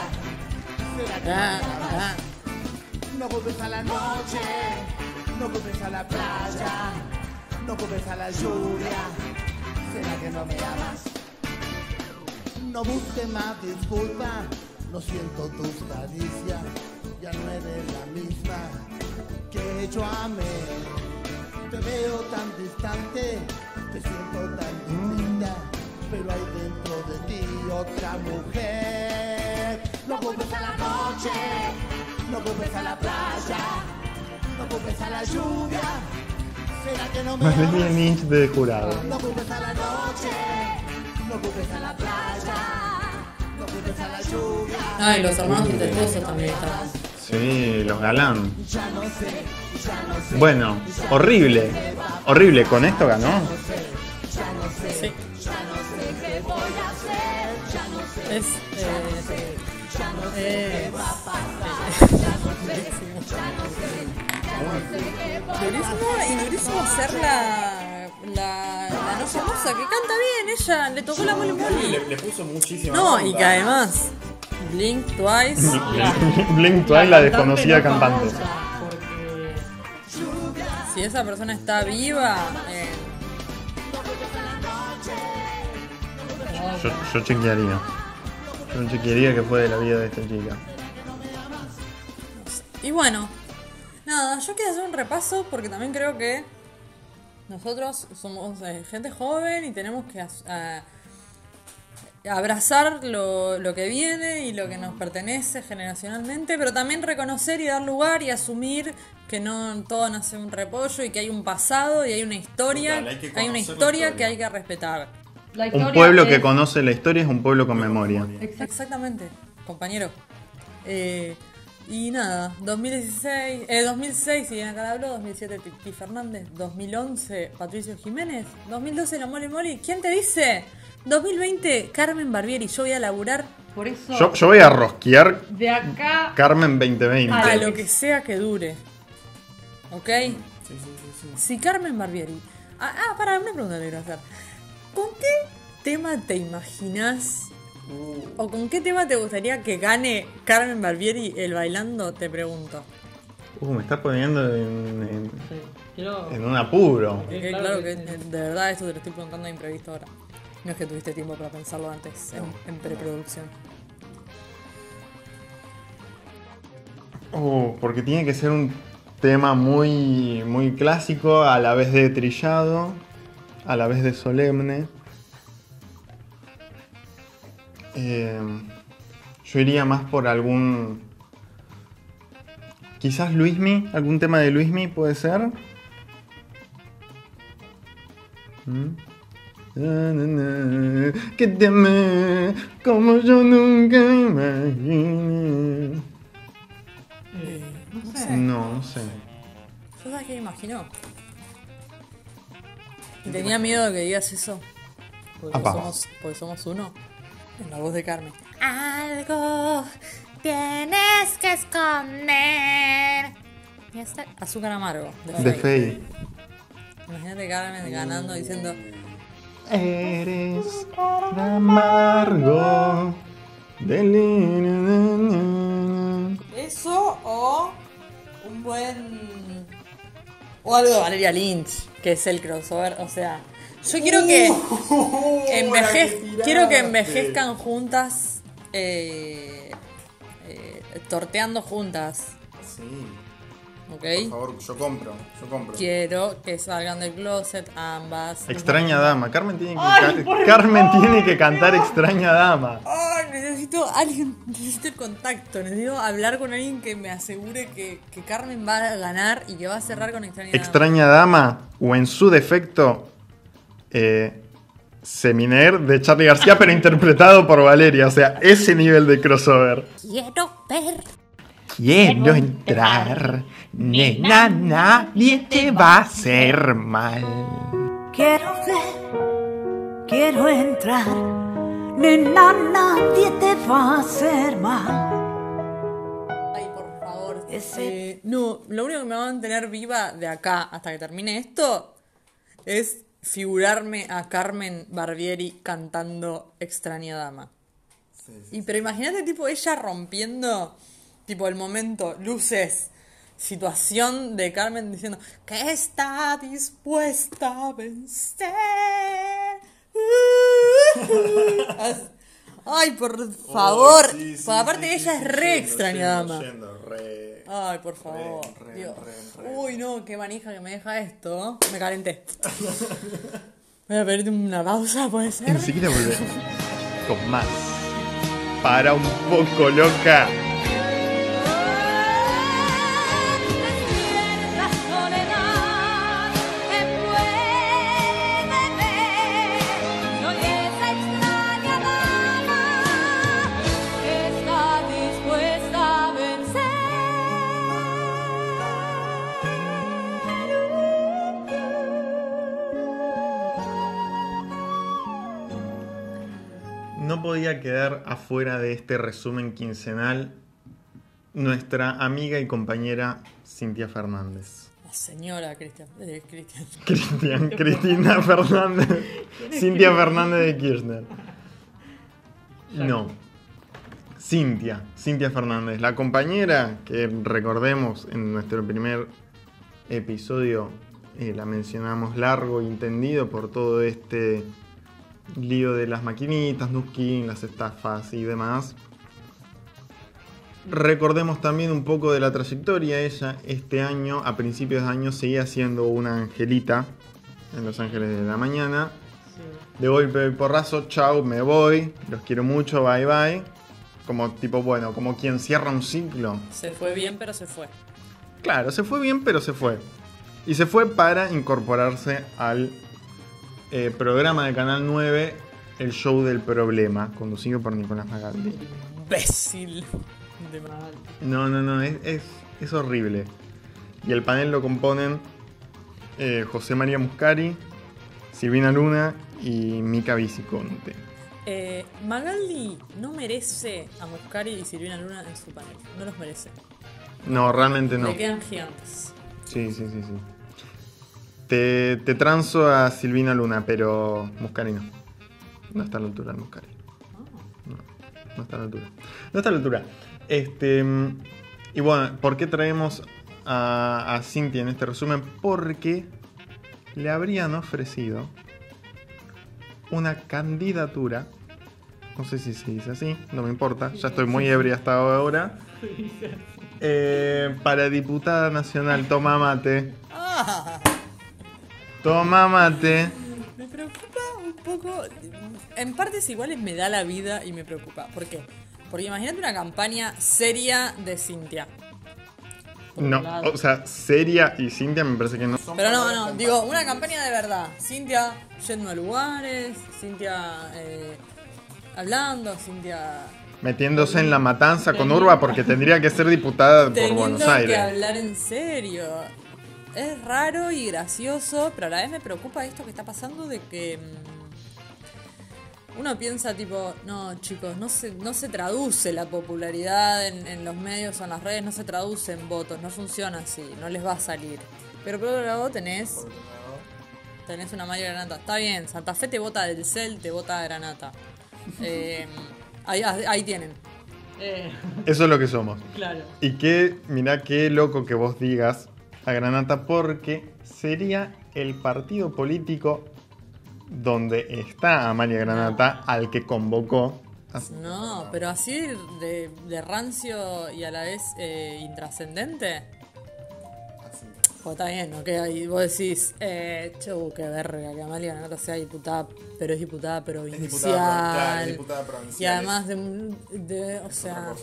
Será que Ah, ah. No culpes a la noche, no culpes a la playa, no culpes a la lluvia. ¿Será que no me amas? No busques más disculpas, no siento tus caricias, ya no eres la misma que yo amé. Te veo tan distante, te siento tan distinta, pero hay dentro de ti otra mujer. No culpes a la noche, no culpes a la playa, no culpes a la lluvia. Más Lynch de jurado. No culpes a la noche, no culpes a la playa, no culpes a la lluvia. Ay, los hermanos incestuosos también están. Sí, los galán. Ya no sé, ya no sé. Bueno, horrible. Horrible. Con esto ganó. Ya no sé, ya no sé qué voy a hacer, ya no sé. Es. Eh, Ya Durísimo, y durísimo ser la, la, la no famosa, que canta bien, ella le tocó la mole mole. Le, puso muchísima No, y que además, Blink Twice. Blink Twice, la desconocida cantante. Porque si esa persona está viva, eh, Yo, yo chequearía. Yo chequearía que fue de la vida de esta chica. Y bueno, nada, yo quiero hacer un repaso porque también creo que nosotros somos eh, gente joven y tenemos que abrazar lo, lo que viene y lo que nos pertenece generacionalmente, pero también reconocer y dar lugar y asumir que no todo nace de un repollo y que hay un pasado y hay una historia, Total, hay que hay una historia. que hay que respetar. Un pueblo que conoce la historia es un pueblo con memoria. Exactamente, compañero. Eh, y nada, 2016, eh, 2006 Silvina Calabro, 2007 Titi Fernández, 2011 Patricio Jiménez, 2012 La Mole Mole. ¿Quién te dice? 2020 Carmen Barbieri, yo voy a laburar por eso. Yo, yo voy a rosquear de acá Carmen 2020. a lo que sea que dure. ¿Ok? Si Carmen Barbieri. Ah, ah, para, una pregunta le quiero hacer. ¿Con qué tema te imaginas o con qué tema te gustaría que gane Carmen Barbieri el bailando? Te pregunto. Uh, me está poniendo en, Quiero- en, en un apuro. Porque claro que de verdad esto te lo estoy preguntando de imprevisto ahora. No es que tuviste tiempo para pensarlo antes, en, en preproducción. Uh, porque tiene que ser un tema muy, muy clásico, a la vez de trillado, a la vez de solemne. Eh, yo iría más por algún. Quizás Luismi, algún tema de Luismi puede ser. ¿Mm? Que te amé como yo nunca imaginé. no sé. No, no sé. ¿Yo sabes qué me imagino? Tenía miedo de que digas eso. Porque somos, porque somos uno. En la voz de Carmen. Algo tienes que esconder. Y esta- Azúcar amargo. De, De Fey. Imagínate Carmen ganando diciendo. Eres amargo. del- Eso o un buen. O algo de Valeria Lynch, que es el crossover. O sea, yo quiero que. (laughs) envejez- tiraste. quiero que envejezcan juntas. eh, eh, torteando juntas. Sí. ¿Ok? Por favor, yo compro. Yo compro. Quiero que salgan del closet ambas. Extraña dama. Carmen tiene que, Ay, ca- por Carmen favor. tiene que cantar Extraña dama. Ay, necesito alguien, (laughs) necesito el contacto, necesito hablar con alguien que me asegure que, que Carmen va a ganar y que va a cerrar con Extraña Dama. Extraña dama o en su defecto eh, Seminer de Charlie García pero interpretado por Valeria. O sea, ese nivel de crossover. Quiero ver. Quiero entrar, nena, nadie te va a hacer mal. Quiero ver, quiero entrar, nena, nadie te va a hacer mal. Ay, por favor. Eh, no, lo único que me va a mantener viva de acá hasta que termine esto es figurarme a Carmen Barbieri cantando Extraña Dama. Y pero imagínate tipo ella rompiendo tipo el momento, luces, situación de Carmen diciendo que está dispuesta a vencer. (laughs) Ay, por favor. sí, sí, Pues aparte sí, ella es re extraña dama. yendo, re, Ay, por favor. re, Dios. re. Uy, no, qué manija que me deja esto. Me calenté. (laughs) Voy a pedirte una pausa, puede ser. Enseguida volvemos con más. Para un poco loca. Podía quedar afuera de este resumen quincenal nuestra amiga y compañera Cintia Fernández. La señora Cristian. eh, Cristian. (laughs) Cristian, Cristina Fernández. Cintia Fernández de Kirchner. No. Cintia, Cintia Fernández, la compañera que recordemos en nuestro primer episodio eh, la mencionamos largo y entendido por todo este lío de las maquinitas, Nuskin, las estafas y demás. Recordemos también un poco de la trayectoria. Ella este año, a principios de año, seguía siendo una angelita en Los Ángeles de la Mañana. De golpe y porrazo, chau, me voy, los quiero mucho, bye bye. Como tipo, bueno, como quien cierra un ciclo. Se fue bien, pero se fue. Claro, se fue bien, pero se fue. Y se fue para incorporarse al eh, programa de Canal 9, El Show del Problema, conducido por Nicolás Magaldi. Imbécil. De mal. No, no, no, es, es, es horrible. Y el panel lo componen eh, José María Muscari, Silvina Luna y Mica Viciconte. Eh, Magaldi no merece a Muscari y Silvina Luna en su panel. No los merece. No, realmente no. Le quedan gigantes. Sí, sí, sí, sí. Te, te transo a Silvina Luna, pero Muscari no. No está a la altura de Muscari. No, no está a la altura. No está a la altura. Este, y bueno, ¿por qué traemos a, a Cintia en este resumen? Porque le habrían ofrecido una candidatura. No sé si se dice así, no me importa. Ya estoy muy ebria hasta ahora. Eh, para diputada nacional, toma mate. Toma mate. me preocupa un poco. En partes iguales me da la vida y me preocupa. ¿Por qué? Porque imagínate una campaña seria de Cintia. No, o sea, seria y Cintia me parece que no. Pero no, no, digo, una campaña de verdad. Cintia yendo a lugares, Cintia eh, hablando, Cintia Metiéndose en la matanza con Urba porque tendría que ser diputada por Buenos que Aires. hablar en serio. Es raro y gracioso, pero a la vez me preocupa esto que está pasando de que mm, uno piensa tipo, no chicos, no se, no se traduce la popularidad en, en los medios o en las redes, no se traduce en votos, no funciona así, no les va a salir. Pero por otro lado tenés, tenés una Mario Granata. Está bien, Santa Fe te vota del CEL, te vota Granata. (laughs) Eh, ahí, ahí tienen. Eh, Eso es lo que somos. claro. Y que, mirá qué loco que vos digas a Granata porque sería el partido político donde está Amalia Granata al que convocó. No, pero así de, de rancio y a la vez eh, intrascendente. Pues está bien, ok, y vos decís, eh, chau, qué verga, que Amalia Granata sea diputada, pero es diputada provincial. diputada, claro, es diputada provincial, Y además de, de o sea,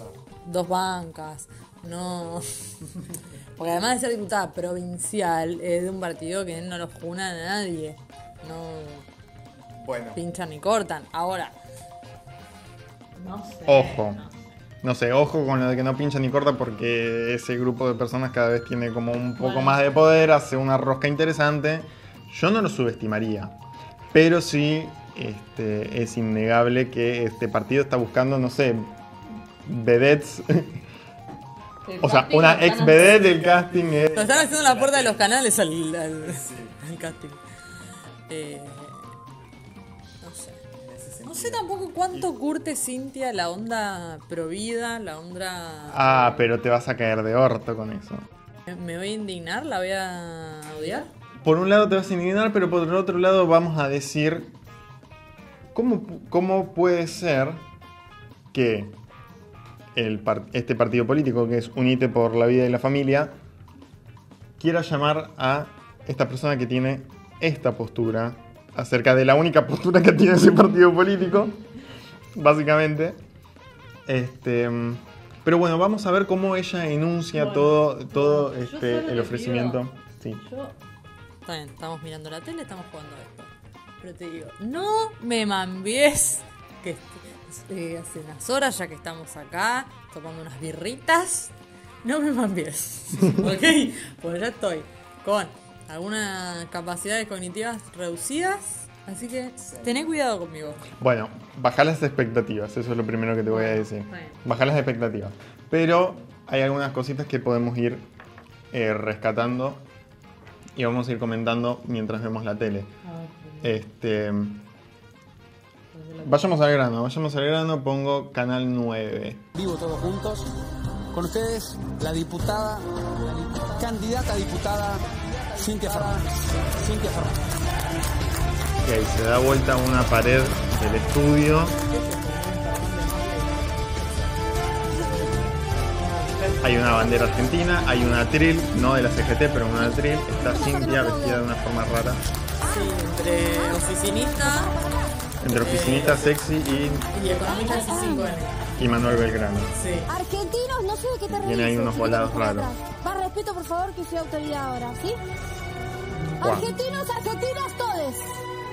dos bancas, no. (laughs) Porque además de ser diputada provincial, es de un partido que no lo juna a nadie. No Bueno. pinchan ni cortan. Ahora, no sé. Ojo. No sé, ojo con lo de que no pincha ni corta porque ese grupo de personas cada vez tiene como un poco Bueno. más de poder, hace una rosca interesante. Yo no lo subestimaría. Pero sí este, es innegable que este partido está buscando, no sé, vedettes. O sea, una ex vedette del casting es... Lo están haciendo en la puerta de los canales al, al- al casting. Eh, no sé. No sé tampoco cuánto curte Cintia la onda provida, la onda. Ah, pero te vas a caer de orto con eso. ¿Me voy a indignar? ¿La voy a odiar? Por un lado te vas a indignar, pero por el otro lado vamos a decir cómo, cómo puede ser que el este partido político, que es Unite por la Vida y la Familia, quiera llamar a esta persona que tiene esta postura acerca de la única postura que tiene ese partido político, básicamente. Este, pero bueno, vamos a ver cómo ella enuncia Bueno, todo, todo yo este, el ofrecimiento. Sí. Yo. Está bien, estamos mirando la tele, estamos jugando a esto. Pero te digo, no me mambies que eh, hace unas horas ya que estamos acá tomando unas birritas. No me mambies. (laughs) ¿Ok? Pues ya estoy con algunas capacidades cognitivas reducidas. Así que tené cuidado conmigo. Bueno, bajar las expectativas, eso es lo primero que te voy a decir. Bajar las expectativas. Pero hay algunas cositas que podemos ir eh, rescatando y vamos a ir comentando mientras vemos la tele. Este, vayamos al grano, vayamos al grano, pongo canal 9. Vivo todos juntos. Con ustedes, la diputada, candidata a diputada, Cintia Fernández. Cintia Fernández. Ok, se da vuelta una pared del estudio. Hay una bandera argentina, hay una atril, no de la CGT, pero una atril. Está Cintia vestida de una forma rara. Sí, entre oficinista Entre oficinista sexy y, y economista de 5 n y Manuel Belgrano. Sí. Argentinos, no sé de qué te Tiene ahí unos volados raros. Más respeto, por favor, que soy autoridad ahora, ¿sí? Juan. Argentinos, argentinas, todes.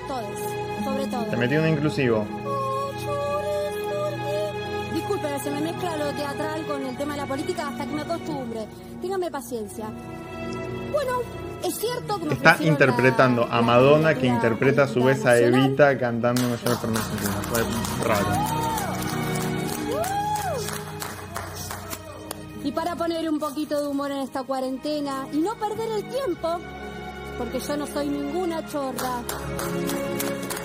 Todes, sobre todo. Te metí un inclusivo. Disculpen, se me mezcla lo teatral con el tema de la política hasta que me acostumbre. Ténganme paciencia. Bueno, es cierto que me Está interpretando a Madonna que interpreta a su vez a. Evita cantando en Mayor Fernández Argentina. Fue raro. Y para poner un poquito de humor en esta cuarentena y no perder el tiempo, porque yo no soy ninguna chorra.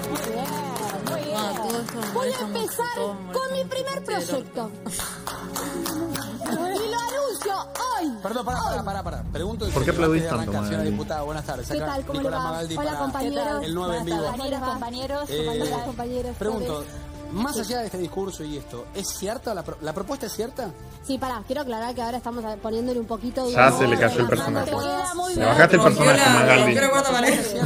Muy bien, muy bien. Ah, Voy a empezar con mi primer proyecto. (laughs) hoy. Perdón, pará, pará, pará, pará. Pregunto ¿Por qué aplaudís tanto, señora Magali? diputada, buenas tardes. ¿Qué tal? ¿Cómo le Nicolás va? Magaldi Hola para compañeros. El 9 en vivo. Compañeros, compañeros, Eh, compañeras, compañeros. Pregunto, más allá de este discurso y esto, ¿es cierta la, pro- la propuesta es cierta? Sí, pará, quiero aclarar que ahora estamos poniéndole un poquito Ya se le cayó el personaje. Le bajaste el personaje, Magaldi.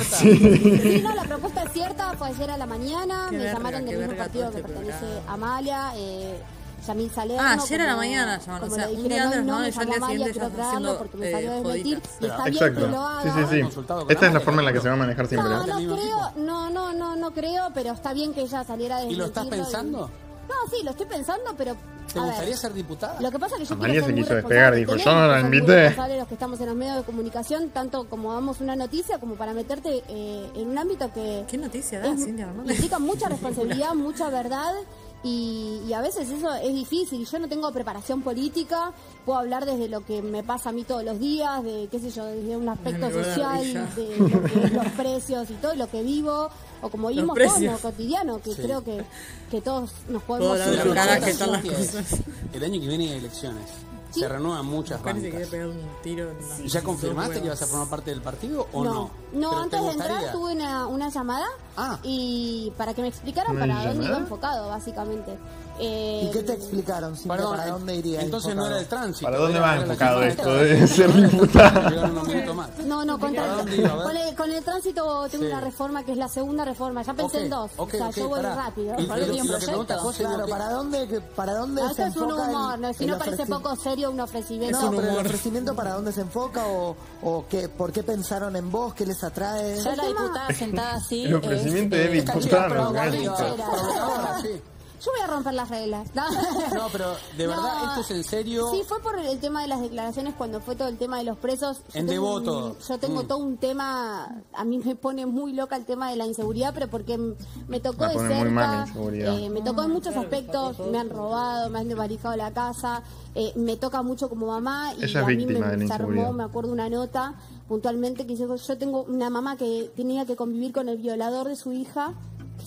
Sí, no, la propuesta es cierta, fue ayer a la mañana, me llamaron del mismo partido que este pertenece a Amalia, eh, Yamil Salerno. Ah, ayer a la mañana llamaron. O sea, un día antes no, no, yo porque me salió eh, de mentir. Y está bien Exacto. que lo haga. Sí, sí, sí. Esta es la forma en la que se va a manejar siempre. No, no creo, no, no, no, no creo, pero está bien que ella saliera de ¿Y lo estás pensando? No, sí, lo estoy pensando, pero ¿Te gustaría ver, ser diputada? Lo que pasa es que yo Amalia se quiso despegar, dijo, yo no la invité. los que estamos en los medios de comunicación, tanto como damos una noticia, como para meterte eh, en un ámbito que... ¿Qué noticia da, Cintia Implica mucha responsabilidad, (laughs) mucha verdad y, y, a veces eso es difícil. Yo no tengo preparación política, puedo hablar desde lo que me pasa a mí todos los días, de qué sé yo, desde un aspecto social, de lo que, es los precios y todo lo que vivo, o como vimos todos en cotidiano, que creo que, que todos nos podemos... Todas las que están las. El año que viene hay elecciones. Se renuevan muchas Parece. Que un ¿Ya confirmaste que vas a formar parte del partido o no? No, antes de entrar tuve una, una llamada ah. y para que me explicaran para dónde iba enfocado, básicamente. Eh, ¿Y qué te explicaron? Simple, Perdón, ¿Para eh, dónde iría? Entonces no era el tránsito. ¿Para dónde va enfocado esto? Debe ser No, no, con, con, el, con el tránsito tengo una reforma que es la segunda reforma. Ya pensé en dos. Okay, o sea, yo voy rápido. ¿Y, ¿Para, y, claro, ¿para dónde, para dónde ah, se eso enfoca? es un humor. no, si no parece poco serio un ofrecimiento. No, pero el ofrecimiento para dónde se enfoca o, qué, por qué pensaron en vos, qué les atrae. Ya la diputada sentada así. El ofrecimiento este, es diputada yo voy a romper las reglas. No, pero de verdad, esto es en serio. Sí, fue por el tema de las declaraciones cuando fue todo el tema de los presos. En devoto. Yo tengo mm. todo un tema, a mí me pone muy loca el tema de la inseguridad, pero porque me tocó de cerca, eh, me tocó en muchos aspectos, me han robado, me han desbaricado la casa, eh, me toca mucho como mamá y Ella a mí me desarmó, me acuerdo una nota puntualmente que dice, yo tengo una mamá que tenía que convivir con el violador de su hija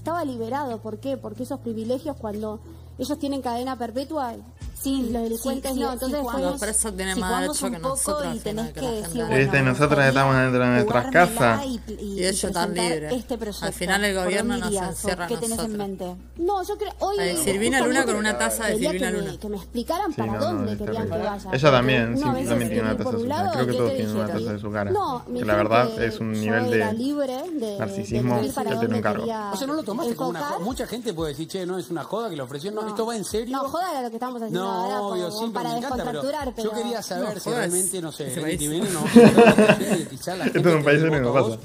estaba liberado. ¿Por qué? Porque esos privilegios cuando ellos tienen cadena perpetua Sí, lo delincuentes sí, no. Entonces, si los presos tienen más derecho que nosotros. Y tenés que, bueno, este, nosotros estamos dentro de nuestras casas. Y, y, y ellos están libres. Este. Al final el gobierno nos encierra ¿Qué tenés en mente? No, yo creo... Hoy, eh, Silvina Luna con una taza de Silvina Luna. Que me explicaran para dónde querían que vaya. Ella también, sí, también tiene una taza de su cara. Creo que todos tienen una taza de su cara. Que la verdad es un nivel de narcisismo que tiene un cargo. O sea, no lo tomaste como una joda. Mucha gente puede decir, che, no, es una joda que le ofreció. No, esto va en serio. No, joda era lo que estábamos haciendo ahora para me yo quería saber si realmente, no sé, el no. Quizás la en un país no pasa.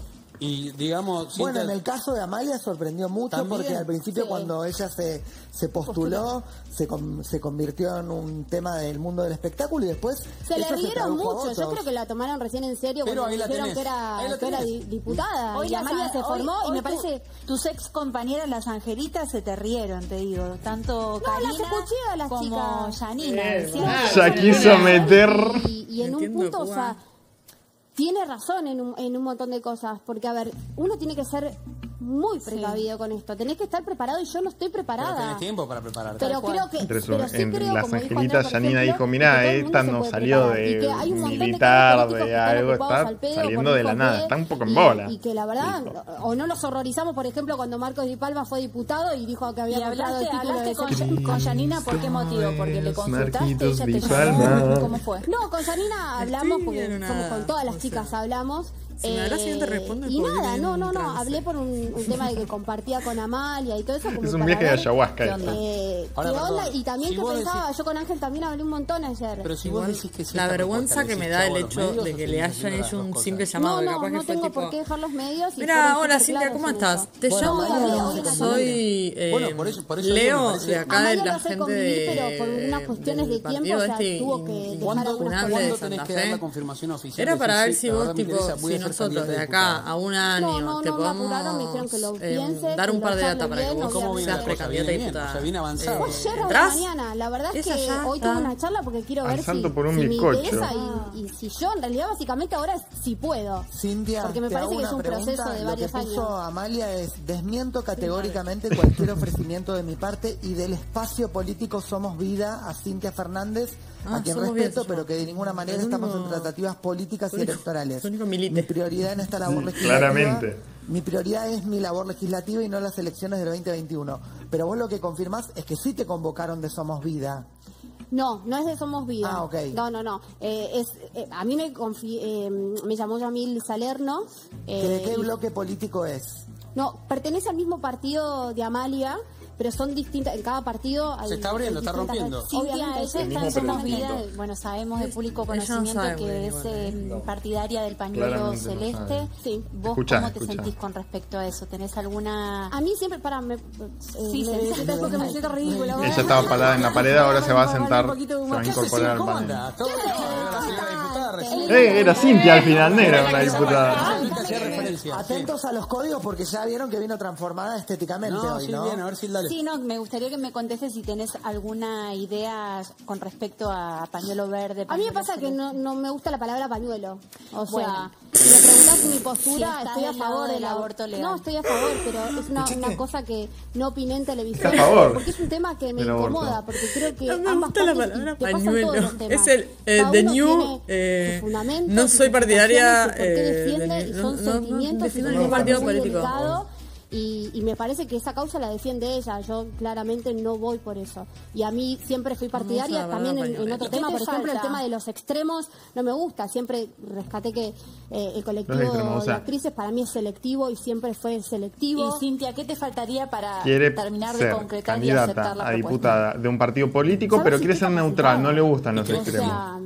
Y digamos. Bueno, en el caso de Amalia sorprendió mucho porque al principio, cuando ella se, se postuló, se, con, se convirtió en un tema del mundo del espectáculo y después. Se le rieron mucho. Yo creo que la tomaron recién en serio Pero cuando dijeron que era, diputada. Hoy y Amalia se formó y me parece. Tus ex compañeras, las angelitas, se te rieron, te digo. Tanto no, Karina las como Yanina. Eh, se quiso meter. Y, en un punto, o sea tiene razón en un, en un montón de cosas, porque a ver, uno tiene que ser muy precavido con esto. Tenés que estar preparado y yo no estoy preparada. Pero tiempo para prepararte. Pero creo que. Pero, en las angelitas, Janina dijo: Mirá, esta no salió de militar, de, de algo, está saliendo de la nada, está un poco en bola. Y, que la verdad, o no nos horrorizamos, por ejemplo, cuando Marcos Di Palma fue diputado y dijo que había y hablaste, con, con, Janina, ¿por qué motivo? Porque le consultaste ella te Palma. ¿Cómo fue? No, con Janina hablamos porque somos con todas las chicas hablamos si me hablas, yo te respondo. Y nada, no, no, no. Hablé por un, un tema que compartía con Amalia y todo eso. Como es un viaje de ayahuasca. Eh, ¿qué onda? Y también si que pensaba, decís... yo con Ángel también hablé un montón ayer. Pero si vos decís que La vergüenza que me da el hecho de que le hayan hecho un simple llamado. No, no, no tengo por qué dejar los medios. Mira, hola Cintia, ¿cómo estás? Te llamo, soy Leo de acá de la gente de... Pero por unas cuestiones de tiempo, o sea, este tuvo que dejar algunas cosas. Que confirmación oficial? Era para ver si vos, tipo, si nosotros de acá a un año no, no, te no, podemos apuraron, me dijeron que lo eh, piense, dar un par de data para que vos seas precandidata a diputada. O sea, viene avanzado. Fue ayer a la mañana, la verdad es que hoy tuve una charla porque quiero ver si, por un si me interesa ah. y, si yo en realidad básicamente ahora es si puedo. Cintia, porque me parece que es un proceso de varios años. Lo que Amalia es desmiento categóricamente cualquier ofrecimiento de mi parte y del espacio político Somos Vida a Cintia Fernández a quien respeto, pero que de ninguna manera estamos en tratativas políticas y electorales. Mi prioridad en esta labor mm, legislativa. Claramente. Mi prioridad es mi labor legislativa y no las elecciones del 2021. Pero vos lo que confirmás es que sí te convocaron de Somos Vida. No, no es de Somos Vida. Ah, okay. No, no, no. Eh, es, eh, a mí me, eh, me llamó Yamil Salerno. ¿De qué eh, bloque político es? No, pertenece al mismo partido de Amalia, pero son distintas, en cada partido hay Se está abriendo, está rompiendo. Sí, obviamente, ella está vida, bueno, sabemos de público conocimiento no que es eh, no. partidaria del pañuelo Claramente celeste. No sí. ¿Vos escuchá, cómo te escuchá. sentís con respecto a eso? ¿Tenés alguna...? A mí siempre, para, me, eh, sí, me, me, porque me siento ridícula. Ella estaba parada en la pared, ahora se va a sentar, se va a incorporar al panel. Eh, era Cintia al final, era una diputada. Atentos a los códigos porque ya vieron que vino transformada estéticamente hoy, ¿no? Sí, no, me gustaría que me contestes si tenés alguna idea con respecto a pañuelo verde. A mí me pasa que no, no, me gusta la palabra pañuelo. O sea, bueno, si me preguntas mi postura, estoy a favor del aborto legal. No, estoy a favor, pero es una, una cosa que no opiné en televisión. A favor porque es un tema que me incomoda, porque creo que. No me gusta la palabra pañuelo. Es el eh, The New. Eh, no soy partidaria. Eh, no, no, no, no, no, partido político. Y, y, me parece que esa causa la defiende ella. Yo claramente no voy por eso. Y a mí siempre fui partidaria también en, otro tema, por ejemplo, el tema de los extremos no me gusta. Siempre rescaté que eh, el colectivo de actrices o para mí es selectivo y siempre fue selectivo. Y Cintia, ¿qué te faltaría para terminar de concretar y aceptar la a diputada de un partido político, pero si quiere ser neutral, no le gustan los extremos. O sea,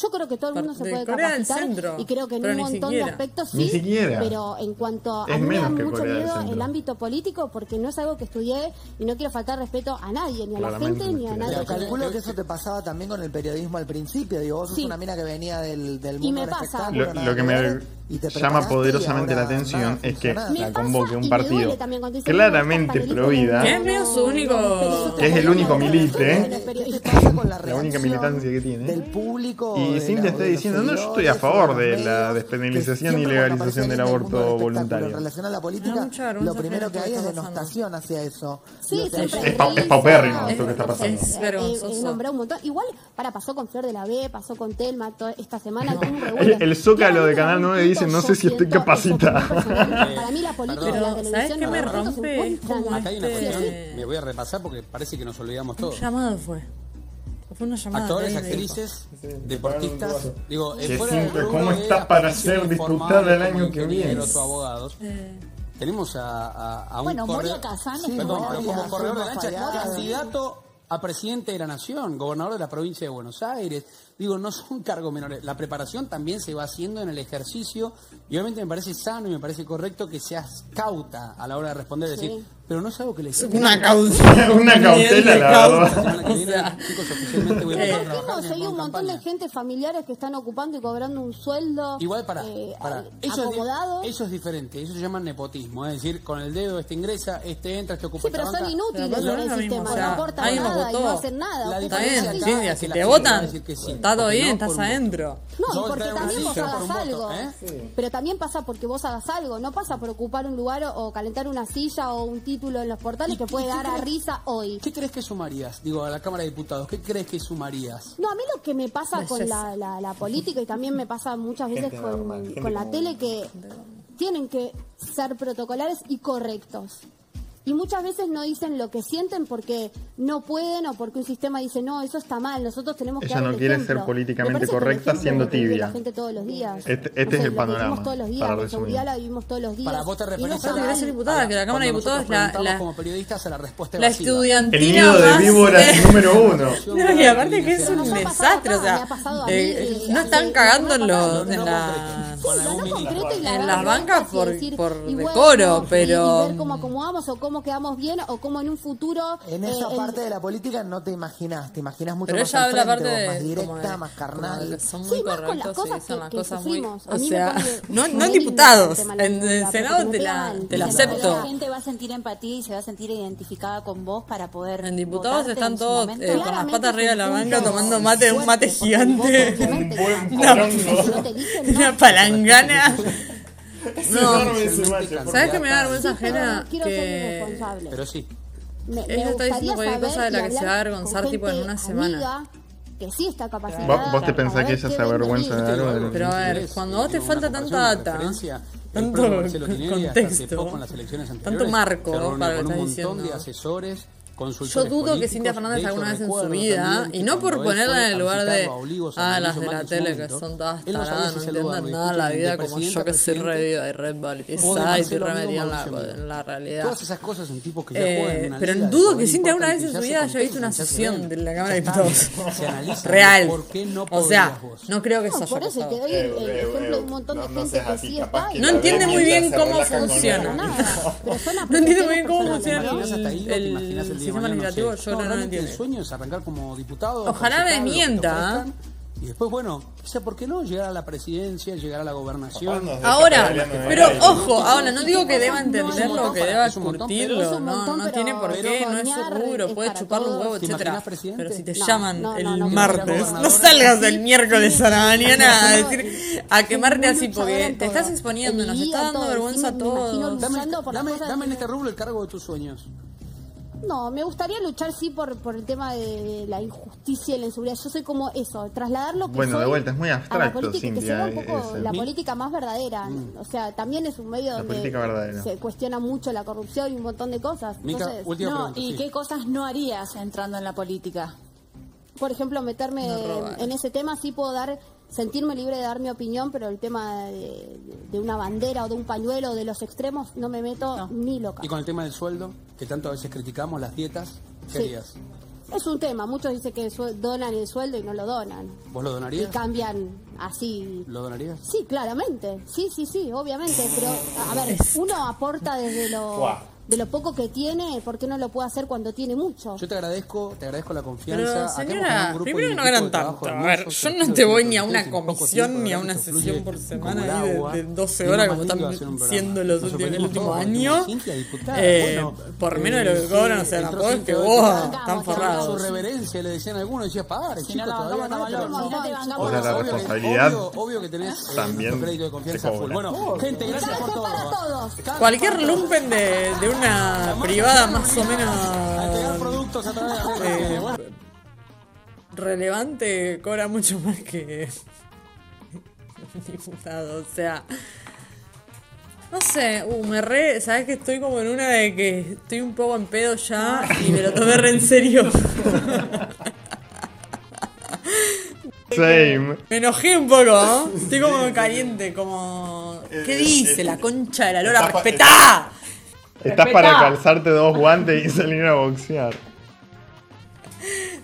yo creo que todo el mundo se puede Corea capacitar y creo que en un montón de aspectos sí, pero en cuanto a mí me da mucho miedo el ámbito político porque no es algo que estudié y no quiero faltar respeto a nadie, ni a la gente, ni a nadie. Pero calculo que eso te pasaba también con el periodismo al principio, digo, vos sos una mina que venía del, del mundo y me pasa. Lo, que me, llama poderosamente la atención es que la convoque un partido claramente prohibida que es el único milite, ¿eh? la única militancia que tiene. Y Cintia está diciendo, no, yo estoy a favor de la despenalización y legalización del aborto voluntario. A la política, lo primero que hay es denostación hacia eso. es, paupérrimo esto que está pasando. Eh, eh, Igual, para pasó con Flor de la B, pasó con Telma esta semana. (laughs) El zócalo de Canal 9 dice no sé si estoy capacitada. Eh, para mí la política la ¿sabes qué me rompe? Acá hay una este, cuestión, eh, me voy a repasar porque parece que nos olvidamos todo. Un llamado fue. Fue Actores, actrices, deportistas. Digo, ¿Cómo está para ser disputada el año que viene? Abogados. Eh. Tenemos a, a, a un bueno, Moria Casano sí, perdón, como corredor de lancha, candidato a presidente de la nación, gobernador de la provincia de Buenos Aires, digo, no son (laughs) cargos menores. La preparación también se va haciendo en el ejercicio y obviamente me parece sano y me parece correcto que seas cauta a la hora de responder, sí. decir, pero no es algo que le hicimos. Una, cautela, (laughs) una cautela, la verdad. (laughs) O sea, (laughs) chicos, oficialmente voy a eh, empezar hay un montón campaña. de gente familiares que están ocupando y cobrando un sueldo. Igual, para. Eh, para. Eso, acomodado. Es, eso es diferente, eso se llama nepotismo. Es decir, con el dedo este ingresa, este entra, este ocupa. Sí, pero son inútiles en el sistema, no aportan nada y no hacen nada. Está bien, si te votan, está todo bien, estás adentro. No, y porque también vos hagas algo. ¿eh? Pero también pasa porque vos hagas algo, no pasa por ocupar un lugar o calentar una silla o un título título en los portales que puede dar a risa hoy. ¿Qué crees que sumarías? Digo, a la Cámara de Diputados, ¿qué crees que sumarías? No, a mí lo que me pasa con la, la, política y también me pasa muchas veces con la tele que tienen que ser protocolares y correctos y muchas veces no dicen lo que sienten porque no pueden o porque un sistema dice, no, eso está mal, nosotros tenemos que... Ella no quiere ser políticamente correcta siendo tibia. Este, es el panorama. Todos los días, para la vivimos todos los días. Para vos te referís la, diputada, que la Cámara de Diputados como periodistas a la respuesta estudiantina El de víboras número uno. y aparte que es un desastre, o sea, no están cagando en, los, las bancas por, por decoro, pero... Cómo acomodamos o cómo cómo quedamos bien o cómo en un futuro... En eh, esa en... parte de la política no te imaginas, te imaginas mucho Pero más ella habla parte más directa, de, más carnal. Son muy sí, más las cosas sí, que, las que cosas. Muy, o sea, (laughs) no, no en diputados, en el Senado te la, te la acepto. La gente va a sentir empatía y se va a sentir identificada con vos para poder... En diputados están todos eh, con las patas arriba de la banca tomando mate, un mate gigante. (laughs) Una palangana. No, no, es ¿Sabes que me da vergüenza ajena? Quiero ser irresponsable. Pero sí. Me, me Ella está diciendo cualquier cosa de la que se va a avergonzar tipo en una semana. Que sí está capacidad. ¿Vos te pensás que ella se avergüenza de algo? Pero a ver, cuando vos te falta tanta data tanto contexto, las elecciones tanto marco se para un, que con un montón diciendo. de asesores yo dudo que. Cintia Fernández hecho, alguna vez en su vida, y no por ponerla en el lugar de, visitar a Olivos, a ah, las de la tele que son todas taradas, no entienden nada la vida como yo que soy re de Red Bull, o de Inside, y Marcelo re metida en la, realidad. Todas esas cosas en tipos que ya Eh, juegan en una pero dudo que Cintia alguna vez en su vida haya visto una sesión de la Cámara de Diputados. (laughs) Real. por qué no o sea, no creo que eso No, haya por eso te pasado. doy el, el ejemplo de un montón de gente que sí está. y No entiende muy bien cómo funciona. son No entiende muy bien cómo funciona ¿Te imaginas hasta ahí o te el, sistema legislativo. Yo no, lo realmente entiendo. El sueño es arrancar como diputado. Ojalá me mienta. Y después, bueno, quizá, ¿por qué no? Llegar a la presidencia, llegar a la gobernación. Ahora, pero ojo, ahora no digo que deba entenderlo, que deba curtirlo, no, no tiene por qué, no es su rubro, puede chupar un huevo, ¿Te etcétera. Pero si te No, llaman no, el martes, no, salgas el miércoles a la mañana a decir, a quemarte así porque te estás exponiendo, nos está dando vergüenza a todos. Dame, en este rubro el cargo de tus sueños. No, me gustaría luchar sí por, por el tema de la injusticia y la inseguridad. Yo soy como eso, trasladar lo que Bueno, soy de vuelta, es muy a la abstracto, política, que Cintia, sea un poco ese. la Mi- política más verdadera. O sea, también es un medio La donde se cuestiona mucho la corrupción y un montón de cosas. Mica, Entonces, última no, pregunta, ¿y sí. qué cosas no harías entrando en la política? Por ejemplo, meterme No en ese tema sí puedo dar sentirme libre de dar mi opinión, pero el tema de, de una bandera o de un pañuelo o de los extremos no me meto ni loca. Y con el tema del sueldo, que tanto a veces criticamos, las dietas, ¿qué Sí. harías? Es un tema, muchos dicen que donan el sueldo y no lo donan. ¿Vos lo Y donarías? cambian así. ¿Lo donarías? Sí, claramente. Sí, sí, sí, obviamente. Pero, a ver, uno aporta desde lo, Guau. De lo poco que tiene, ¿por qué no lo puede hacer cuando tiene mucho? Yo te agradezco, te agradezco la confianza. Pero señora, un primero un no eran tanto. A ver, hermoso, yo no te voy ni a una en comisión tiempo, ni a una sesión por semana el de, de 12 Vino horas como están un siendo los últimos, el sorprendimos último año. dijimos, Cintia, diputada, Eh, bueno, por menos de lo que eh, cobran, o sea, tampoco es que vos están Su forrados. reverencia le decían algunos, decía, no la todavía no, la Obvio que- responsabilidad obvio, que tenés eh, también crédito de confianza full. Bueno, gente, gracias por todo. para todos. Cualquier lumpen de, de una privada más o menos eh, relevante cobra mucho más que un (laughs) diputado. O sea, no sé, uh, me re, sabes que estoy como en una de que estoy un poco en pedo ya y me lo tomé re en serio. (laughs) Same. Me enojé un poco, ¿no? Estoy como caliente, como... ¿Qué dice la concha de la lora? Está Estás para calzarte dos guantes y salir a boxear.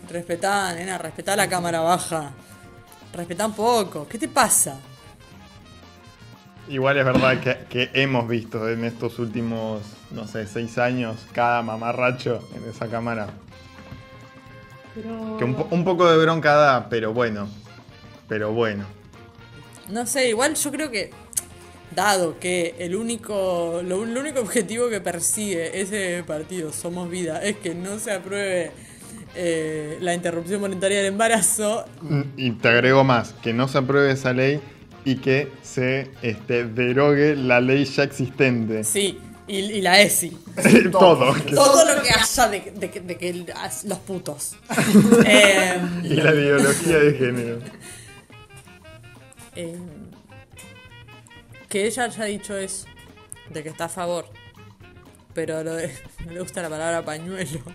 Respetá, nena, respetá la cámara baja. Respetá un poco. ¿Qué te pasa? Igual es verdad que, que hemos visto en estos últimos, no sé, seis años, cada mamarracho en esa cámara. Que un, un poco de bronca da, pero bueno. Pero bueno. No sé, igual yo creo que, dado que el único, lo, el único objetivo que persigue ese partido, Somos Vida, es que no se apruebe eh, la interrupción voluntaria del embarazo, Y te agrego más, que no se apruebe esa ley y que se este, derogue la ley ya existente. sí, y, y la ESI. (laughs) Todo. Todo lo que haya de, de que- de que los putos. (laughs) Eh, Y la ideología de género. eh, que ella haya dicho eso, de que está a favor, pero lo de- no le gusta la palabra pañuelo. (laughs)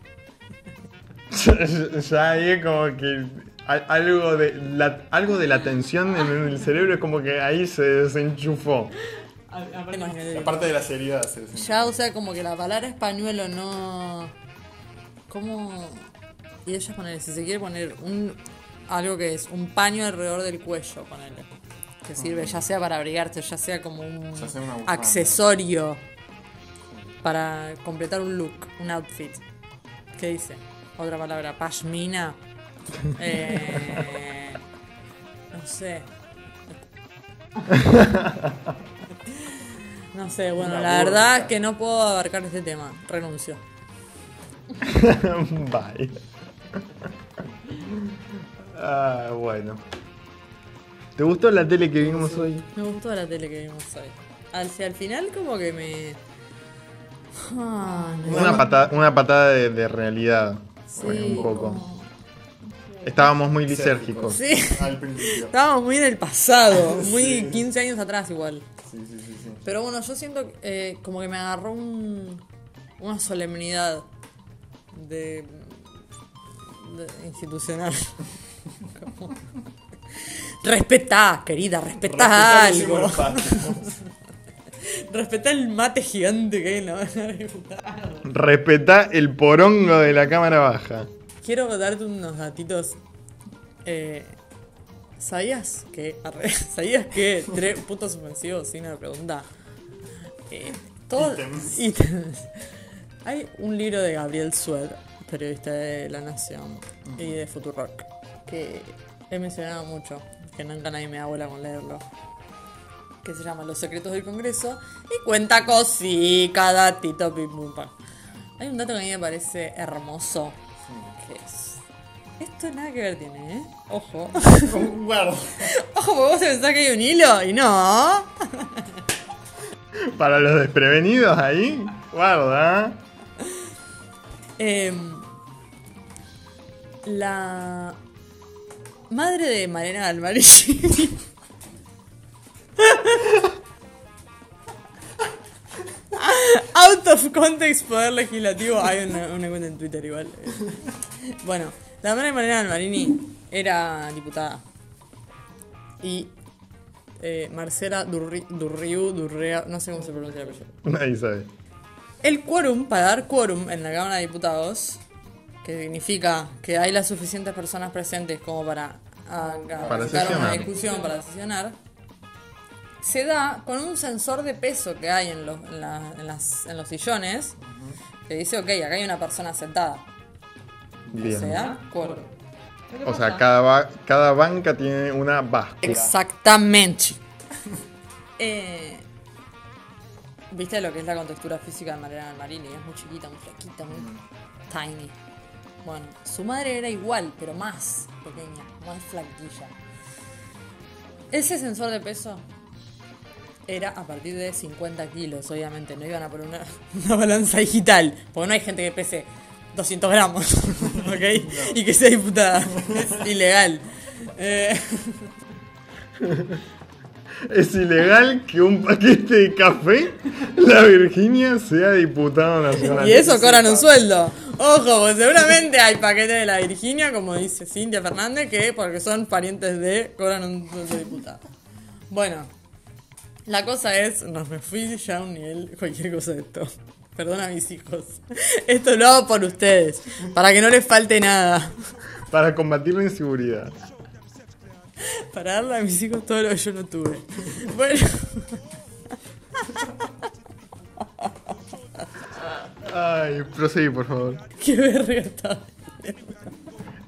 Ya, ahí es como que al- algo de la, algo de la tensión en el cerebro es como que ahí se desenchufó. Aparte de la seriedad. se. Ya, o sea, como que la palabra españuelo no. ¿Cómo.? Y ella poner, si se quiere poner un. Algo que es un paño alrededor del cuello, ponele. Que sirve ya sea para abrigarte, ya sea como un Ya sea accesorio para completar un look, un outfit. ¿Qué dice? Otra palabra, pashmina. (laughs) Eh, no sé. No sé, bueno, Una la verdad es que no puedo abarcar este tema. Renuncio. (laughs) Bye. Ah, bueno. ¿Te gustó la tele que vimos hoy? Me gustó la tele que vimos hoy. Hacia el final como que me... Ah, no. Una patada, una patada de, de realidad. fue Sí, un poco. Estábamos muy lisérgicos. Sí. Estábamos muy en el pasado, (laughs) muy 15 años atrás igual. Sí, sí, sí, sí. Pero bueno, yo siento eh, como que me agarró un- una solemnidad de, de institucional. (laughs) Como- Respetá, querida, respetá algo. respetá el mate gigante que hay en la de. Respetá el porongo de la cámara baja. Quiero darte unos datitos. Eh, ¿Sabías que, arre, (laughs) ¿Sabías que tres puntos suspensivos sin una pregunta? Eh, todo- Ítems. ítems. Hay un libro de Gabriel Sued, periodista de La Nación y de Futurock, que he mencionado mucho, que nunca nadie me da bola con leerlo. Que se llama Los secretos del Congreso y cuenta cositas, datito, pim pum pam. Hay un dato que a mí me parece hermoso, que es... Esto nada que ver tiene, ¿eh? Ojo. (laughs) Guarda. Ojo, porque vos pensás que hay un hilo y no. Para los desprevenidos ahí, guarda. Em, la madre de Mariana Galmarini. Out of context poder legislativo. Hay una, una cuenta en Twitter igual. Bueno, la madre de Mariana Galmarini era diputada. Y eh, Marcela Durri, Durriu, Durrea, no sé cómo se pronuncia el apellido. Nadie sabe. El quórum, para dar quórum en la Cámara de Diputados, que significa que hay las suficientes personas presentes como para, ah, Para aceptar una discusión, para sesionar, se da con un sensor de peso que hay en los, en la- en las- en los sillones, que dice, ok, acá hay una persona sentada. Bien. O sea, quórum. O sea, cada, ba- cada banca tiene una báscula. Exactamente. (laughs) Eh, ¿Viste lo que es la contextura física de Mariana Marini? Es muy chiquita, muy flaquita, muy tiny. Bueno, su madre era igual, pero más pequeña, más flaquilla. Ese sensor de peso era a partir de 50 kilos, obviamente. No iban a poner una, (laughs) una balanza digital, porque no hay gente que pese 200 gramos, (laughs) ¿ok? Y que sea diputada. Es (laughs) ilegal. Eh, Es ilegal que un paquete de café, la Virginia, sea diputado nacional. Y eso cobran un sueldo. Ojo, pues seguramente hay paquetes de la Virginia, como dice Cintia Fernández, que porque son parientes de, cobran un de diputado. Bueno, la cosa es, no me fui ya a un nivel, cualquier cosa de esto. Perdona a mis hijos. Esto lo hago por ustedes, para que no les falte nada. Para combatir la inseguridad. Para darle a mis hijos todo lo que yo no tuve. Bueno. Ay, proseguí, por favor. (laughs) Qué verga está.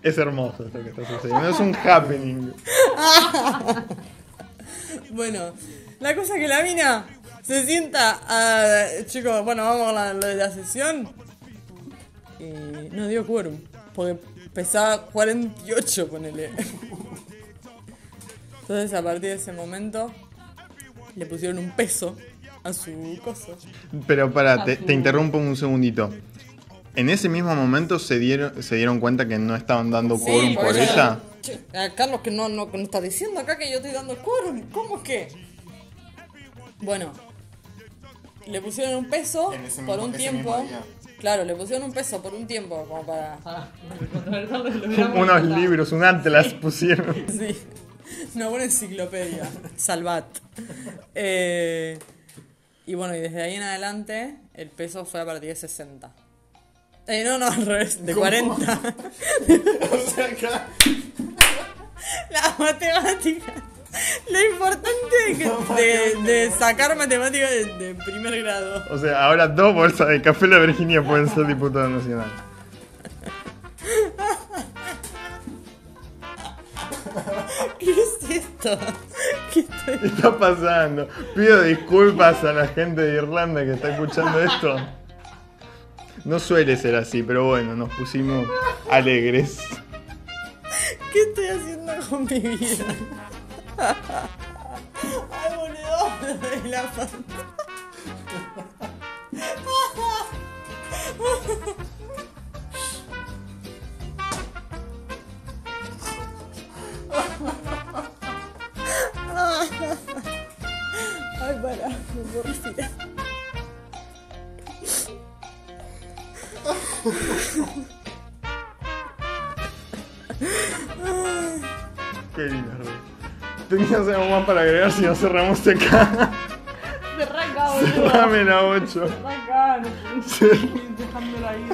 Es hermoso esto que está sucediendo. Es un happening. (laughs) bueno, la cosa es que la mina se sienta a. Chicos, bueno, vamos a la, de la sesión. Y no dio quórum. Porque pesaba 48, ponele. Entonces, a partir de ese momento, le pusieron un peso a su coso. Pero para, te, te interrumpo un segundito. En ese mismo momento se dieron, se dieron cuenta que no estaban dando Sí, quórum por ella- Carlos que no, no, que no está diciendo acá que yo estoy dando el quórum. ¿Cómo es que? Bueno, le pusieron un peso por mismo- un tiempo. Claro, le pusieron un peso por un tiempo como para. (laughs) Unos libros, un atlas pusieron. (laughs) Sí, una buena enciclopedia. Salvat. Eh, y bueno, y desde ahí en adelante el peso fue a partir de 60. Eh, no, no, al revés, de ¿Cómo? 40. (laughs) (laughs) o sea, acá. La matemática. Lo importante de, que- de- de sacar matemática de, de primer grado. O sea, ahora dos bolsas de café la Virginia pueden ser diputado nacional. (laughs) ¿Qué es esto? ¿Qué estoy- ¿Qué está pasando? Pido disculpas a la gente de Irlanda que está escuchando esto. No suele ser así, pero bueno, nos pusimos alegres. ¿Qué estoy haciendo con mi vida? Ay, boludo, duele la panza. Ay, para, no puedo respirar. Qué lindo. Tenías algo más para agregar si no cerramos acá. Cerra acá, boludo. Cerrame la 8. Cerra acá, no Sí. dejándola ahí.